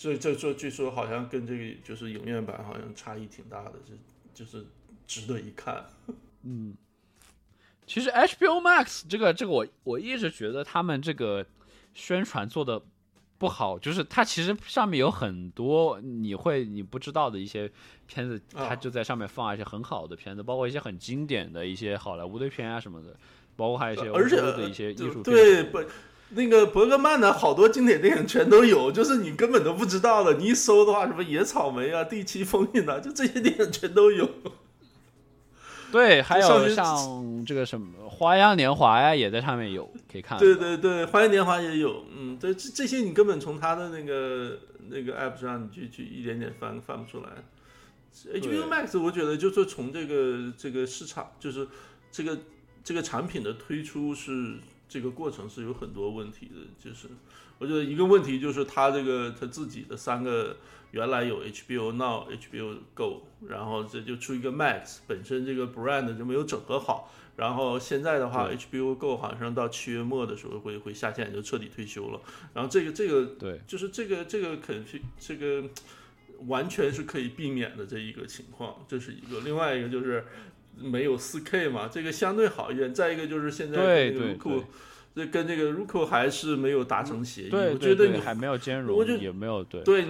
这这这据说好像跟这个就是影院版好像差异挺大的，这就是值得一看。嗯，其实 HBO Max 这个这个我我一直觉得他们这个宣传做的不好，就是它其实上面有很多你会你不知道的一些片子，啊它就在上面放一些很好的片子，包括一些很经典的一些好莱坞的片啊什么的，包括还有一些欧而且洲的一些艺术片。对不，那个伯格曼的好多经典电影全都有，就是你根本都不知道的。你一搜的话，什么野草莓啊、第七封印啊，就这些电影全都有。对，还有像这个什么《花样年华》呀，也在上面有可以看。对对对，花样年华也有，嗯，对，这这些你根本从他的那个那个 app 上，你去去一点点翻翻不出来。HBO Max 我觉得就是从这个这个市场，就是这个这个产品的推出是这个过程是有很多问题的，就是我觉得一个问题就是他这个他自己的三个原来有 HBO Now、HBO Go，然后这就出一个 Max，本身这个 brand 就没有整合好。然后现在的话，HBO Go 好像到七月末的时候会会下线，就彻底退休了。然后这个这个对就是这个这个肯定这个完全是可以避免的这一个情况，这是一个。另外一个就是没有 4K 嘛，这个相对好一点。再一个就是现在对跟那个对 Roku，这跟这个 Roku 还是没有达成协议。对，我对觉得你还没有兼容，我也没有对。对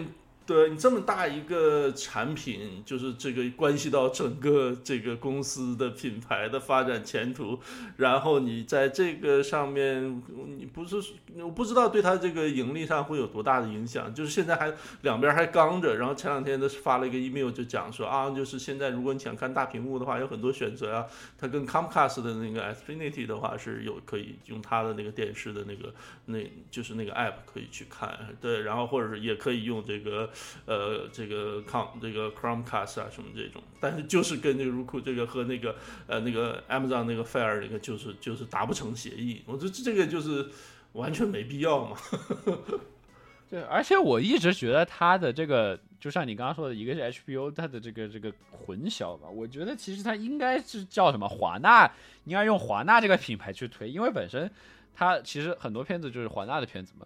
对你这么大一个产品，就是这个关系到整个这个公司的品牌的发展前途，然后你在这个上面，你不是我不知道对它这个盈利上会有多大的影响。就是现在还两边还刚着，然后前两天的发了一个 email 就讲说啊，就是现在如果你想看大屏幕的话，有很多选择啊。它跟 Comcast 的那个 Xfinity 的话是有可以用它的那个电视的那个那就是那个 app 可以去看，对，然后或者是也可以用这个呃这个 Com 这个 Chromecast 啊什么这种，但是就是跟这个 Roku 这个和那个呃那个 Amazon 那个 Fire 那个就是就是达不成协议，我觉得这个就是完全没必要嘛。对，而且我一直觉得它的这个，就像你刚刚说的，一个是 HBO 它的这个这个混淆吧，我觉得其实它应该是叫什么华纳，应该用华纳这个品牌去推，因为本身它其实很多片子就是华纳的片子嘛，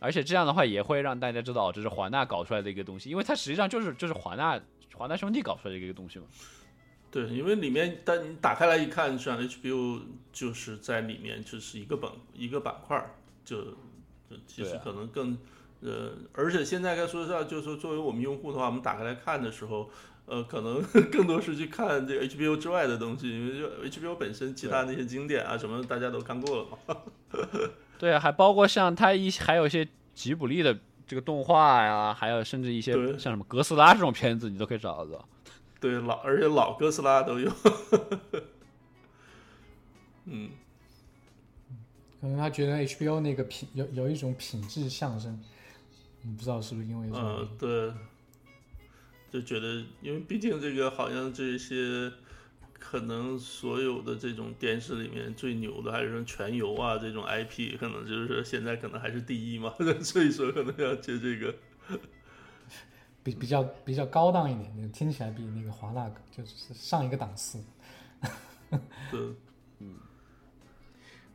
而且这样的话也会让大家知道哦这是华纳搞出来的一个东西，因为它实际上就是就是华纳华纳兄弟搞出来的一个东西嘛。对，因为里面，但你打开来一看，实际上 HBO 就是在里面就是一个板一个板块儿，就就其实可能更、呃，而且现在该说实话，就是说作为我们用户的话，我们打开来看的时候，呃，可能 更多是去看这个 HBO 之外的东西，因为就 HBO 本身其他那些经典啊什么大家都看过了嘛。对啊，还包括像他一还有一些吉卜力的这个动画呀，还有甚至一些像什么哥斯拉这种片子，你都可以找得到。对，老而且老哥斯拉都有。嗯，可能他觉得 HBO 那个品有有一种品质象征，嗯，不知道是不是因为什么嗯，对，就觉得，因为毕竟这个好像这些，可能所有的这种电视里面最牛的还是全游啊这种 IP，可能就是现在可能还是第一嘛，所以说可能要接这个。比比较比较高档一点，那个听起来比那个华纳就是上一个档次。对，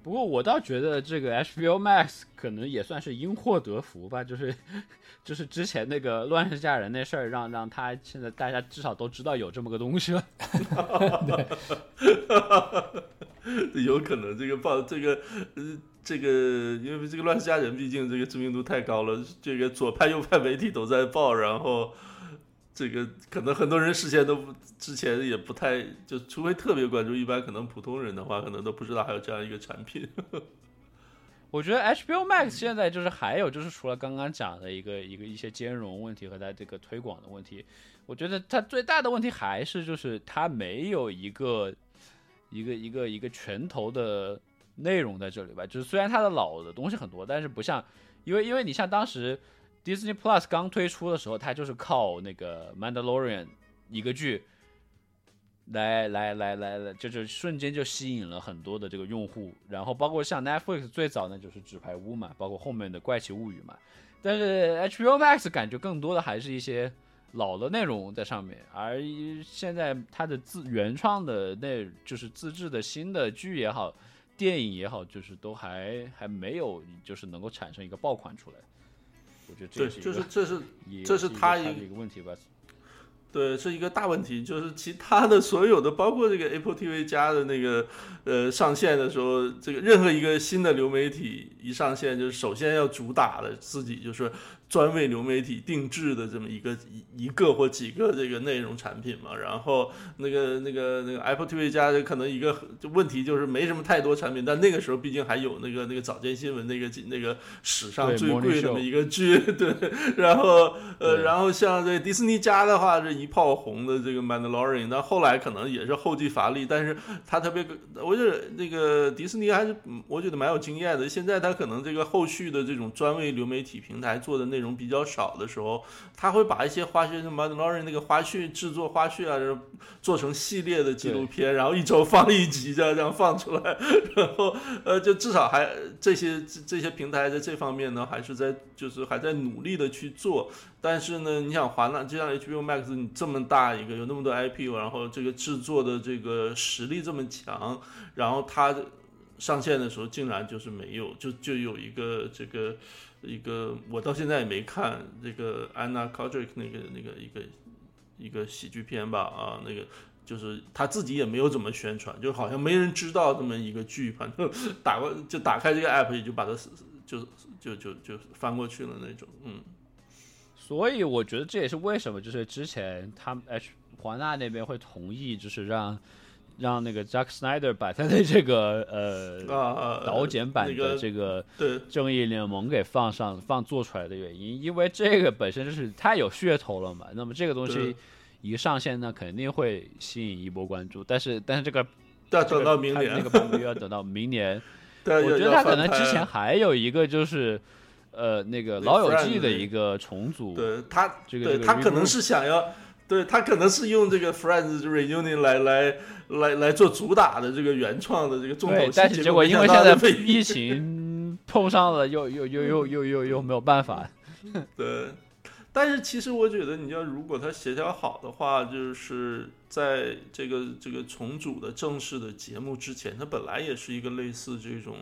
不过我倒觉得这个 HBO Max 可能也算是因祸得福吧，就是就是之前那个《乱世佳人》那事儿，让让他现在大家至少都知道有这么个东西了。有可能这个报这个呃这个，因为这个乱世佳人毕竟这个知名度太高了，这个左派右派媒体都在报，然后这个可能很多人事先都不之前也不太就，除非特别关注，一般可能普通人的话，可能都不知道还有这样一个产品。我觉得 HBO Max 现在就是还有就是除了刚刚讲的一个一个一些兼容问题和它这个推广的问题，我觉得它最大的问题还是就是它没有一个一个一个一个拳头的内容在这里吧。就是虽然它的老的东西很多，但是不像，因为因为你像当时 Disney Plus 刚推出的时候，它就是靠那个《Mandalorian》一个剧来来来来来，就就瞬间就吸引了很多的这个用户。然后包括像 Netflix 最早呢就是《纸牌屋》嘛，包括后面的《怪奇物语》嘛。但是 HBO Max 感觉更多的还是一些老的内容在上面，而现在它的自原创的那就是自制的新的剧也好，电影也好，就是都还还没有就是能够产生一个爆款出来。我觉得这对，就是这是 这是他一一个问题吧。对，是一个大问题，就是其他的所有的，包括这个 Apple TV 加的那个呃上线的时候，这个任何一个新的流媒体一上线，就是首先要主打的自己就是专为流媒体定制的这么一个一一个或几个这个内容产品嘛。然后那个那个那个 Apple TV 加的可能一个就问题就是没什么太多产品，但那个时候毕竟还有那个那个早间新闻那个那个史上最贵的一个剧，对，然后呃，然后像这迪士尼家的话，这一炮红的这个 Mandalorian，但后来可能也是后继乏力，但是他特别，我觉得那个迪士尼还是嗯我觉得蛮有经验的。现在他可能这个后续的这种专为流媒体平台做的内容容比较少的时候，他会把一些花絮，像 Mandalorian 那个花絮制作花絮啊，做成系列的纪录片，然后一周放一集，这样这样放出来，然后呃，就至少还这些这这些平台在这方面呢，还是在就是还在努力的去做。但是呢，你想华纳就像 HBO Max，你这么大一个有那么多 IP，然后这个制作的这个实力这么强，然后它上线的时候竟然就是没有，就就有一个这个一个我到现在也没看这个 Anna Kendrick 那个那个一个一个喜剧片吧啊那个。就是他自己也没有怎么宣传，就好像没人知道这么一个剧，反正打过就打开这个 app 也就把它就就就就翻过去了那种，嗯。所以我觉得这也是为什么，就是之前他们 H 华纳那边会同意，就是让让那个 Jack Snyder 把他的这个呃啊导剪版的这个正义联盟给放上放做出来的原因，因为这个本身就是太有噱头了嘛。那么这个东西一上线呢，肯定会吸引一波关注。但是但是这个要等到明年，他那个版本又要等到明年。我觉得他可能之前还有一个就是呃那个老友记的一个重组。对他，这个他可能是想要，对他可能是用这个 Friends reunion 来来来来做主打的这个原创的这个重头，戏，但是结果因为现在被疫情 碰上了，又又又又又又又没有办法。对，但是其实我觉得，你要如果他协调好的话，就是在这个这个重组的正式的节目之前，他本来也是一个类似这种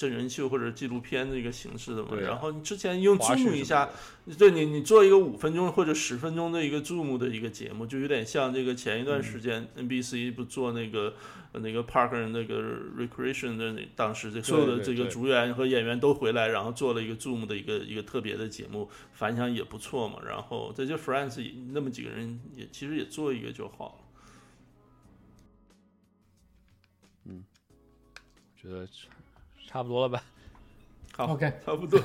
真人秀或者纪录片的一个形式的嘛。啊然后你之前用 Zoom 一下，对你你做一个五分钟或者十分钟的一个 Zoom 的一个节目，就有点像这个前一段时间 NBC 不做那个。呃那个 Parker 那个 Recreation 的那当时这所有的这个主演和演员都回来，然后做了一个 Zoom 的一个一个特别的节目，反响也不错嘛。然后这就 Friends 那么几个人也其实也做一个就好了。觉得差差不多了吧？好 OK 差不多。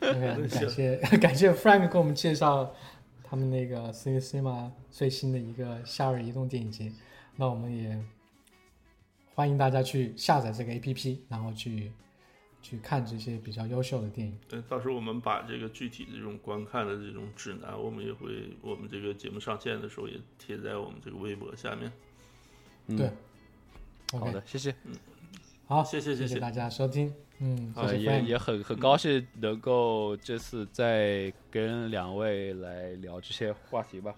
OK，行感谢 感谢 Frank 给我们介绍他们那个 C C 嘛最新的一个夏日移动电影节。那我们也欢迎大家去下载这个 APP，然后去去看这些比较优秀的电影。对，到时候我们把这个具体的这种观看的这种指南，我们也会我们这个节目上线的时候也贴在我们这个微博下面。嗯对好的，谢谢。好，谢谢谢谢谢大家收听。嗯，也。也很很高兴能够这次再跟两位来聊这些话题吧。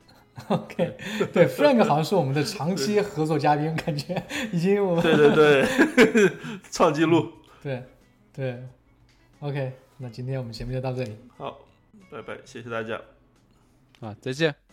OK，对，Frank 好像是我们的长期合作嘉宾，感觉已经我们对对对，创纪录。对对，OK，那今天我们节目就到这里。好，拜拜，谢谢大家。啊，再见。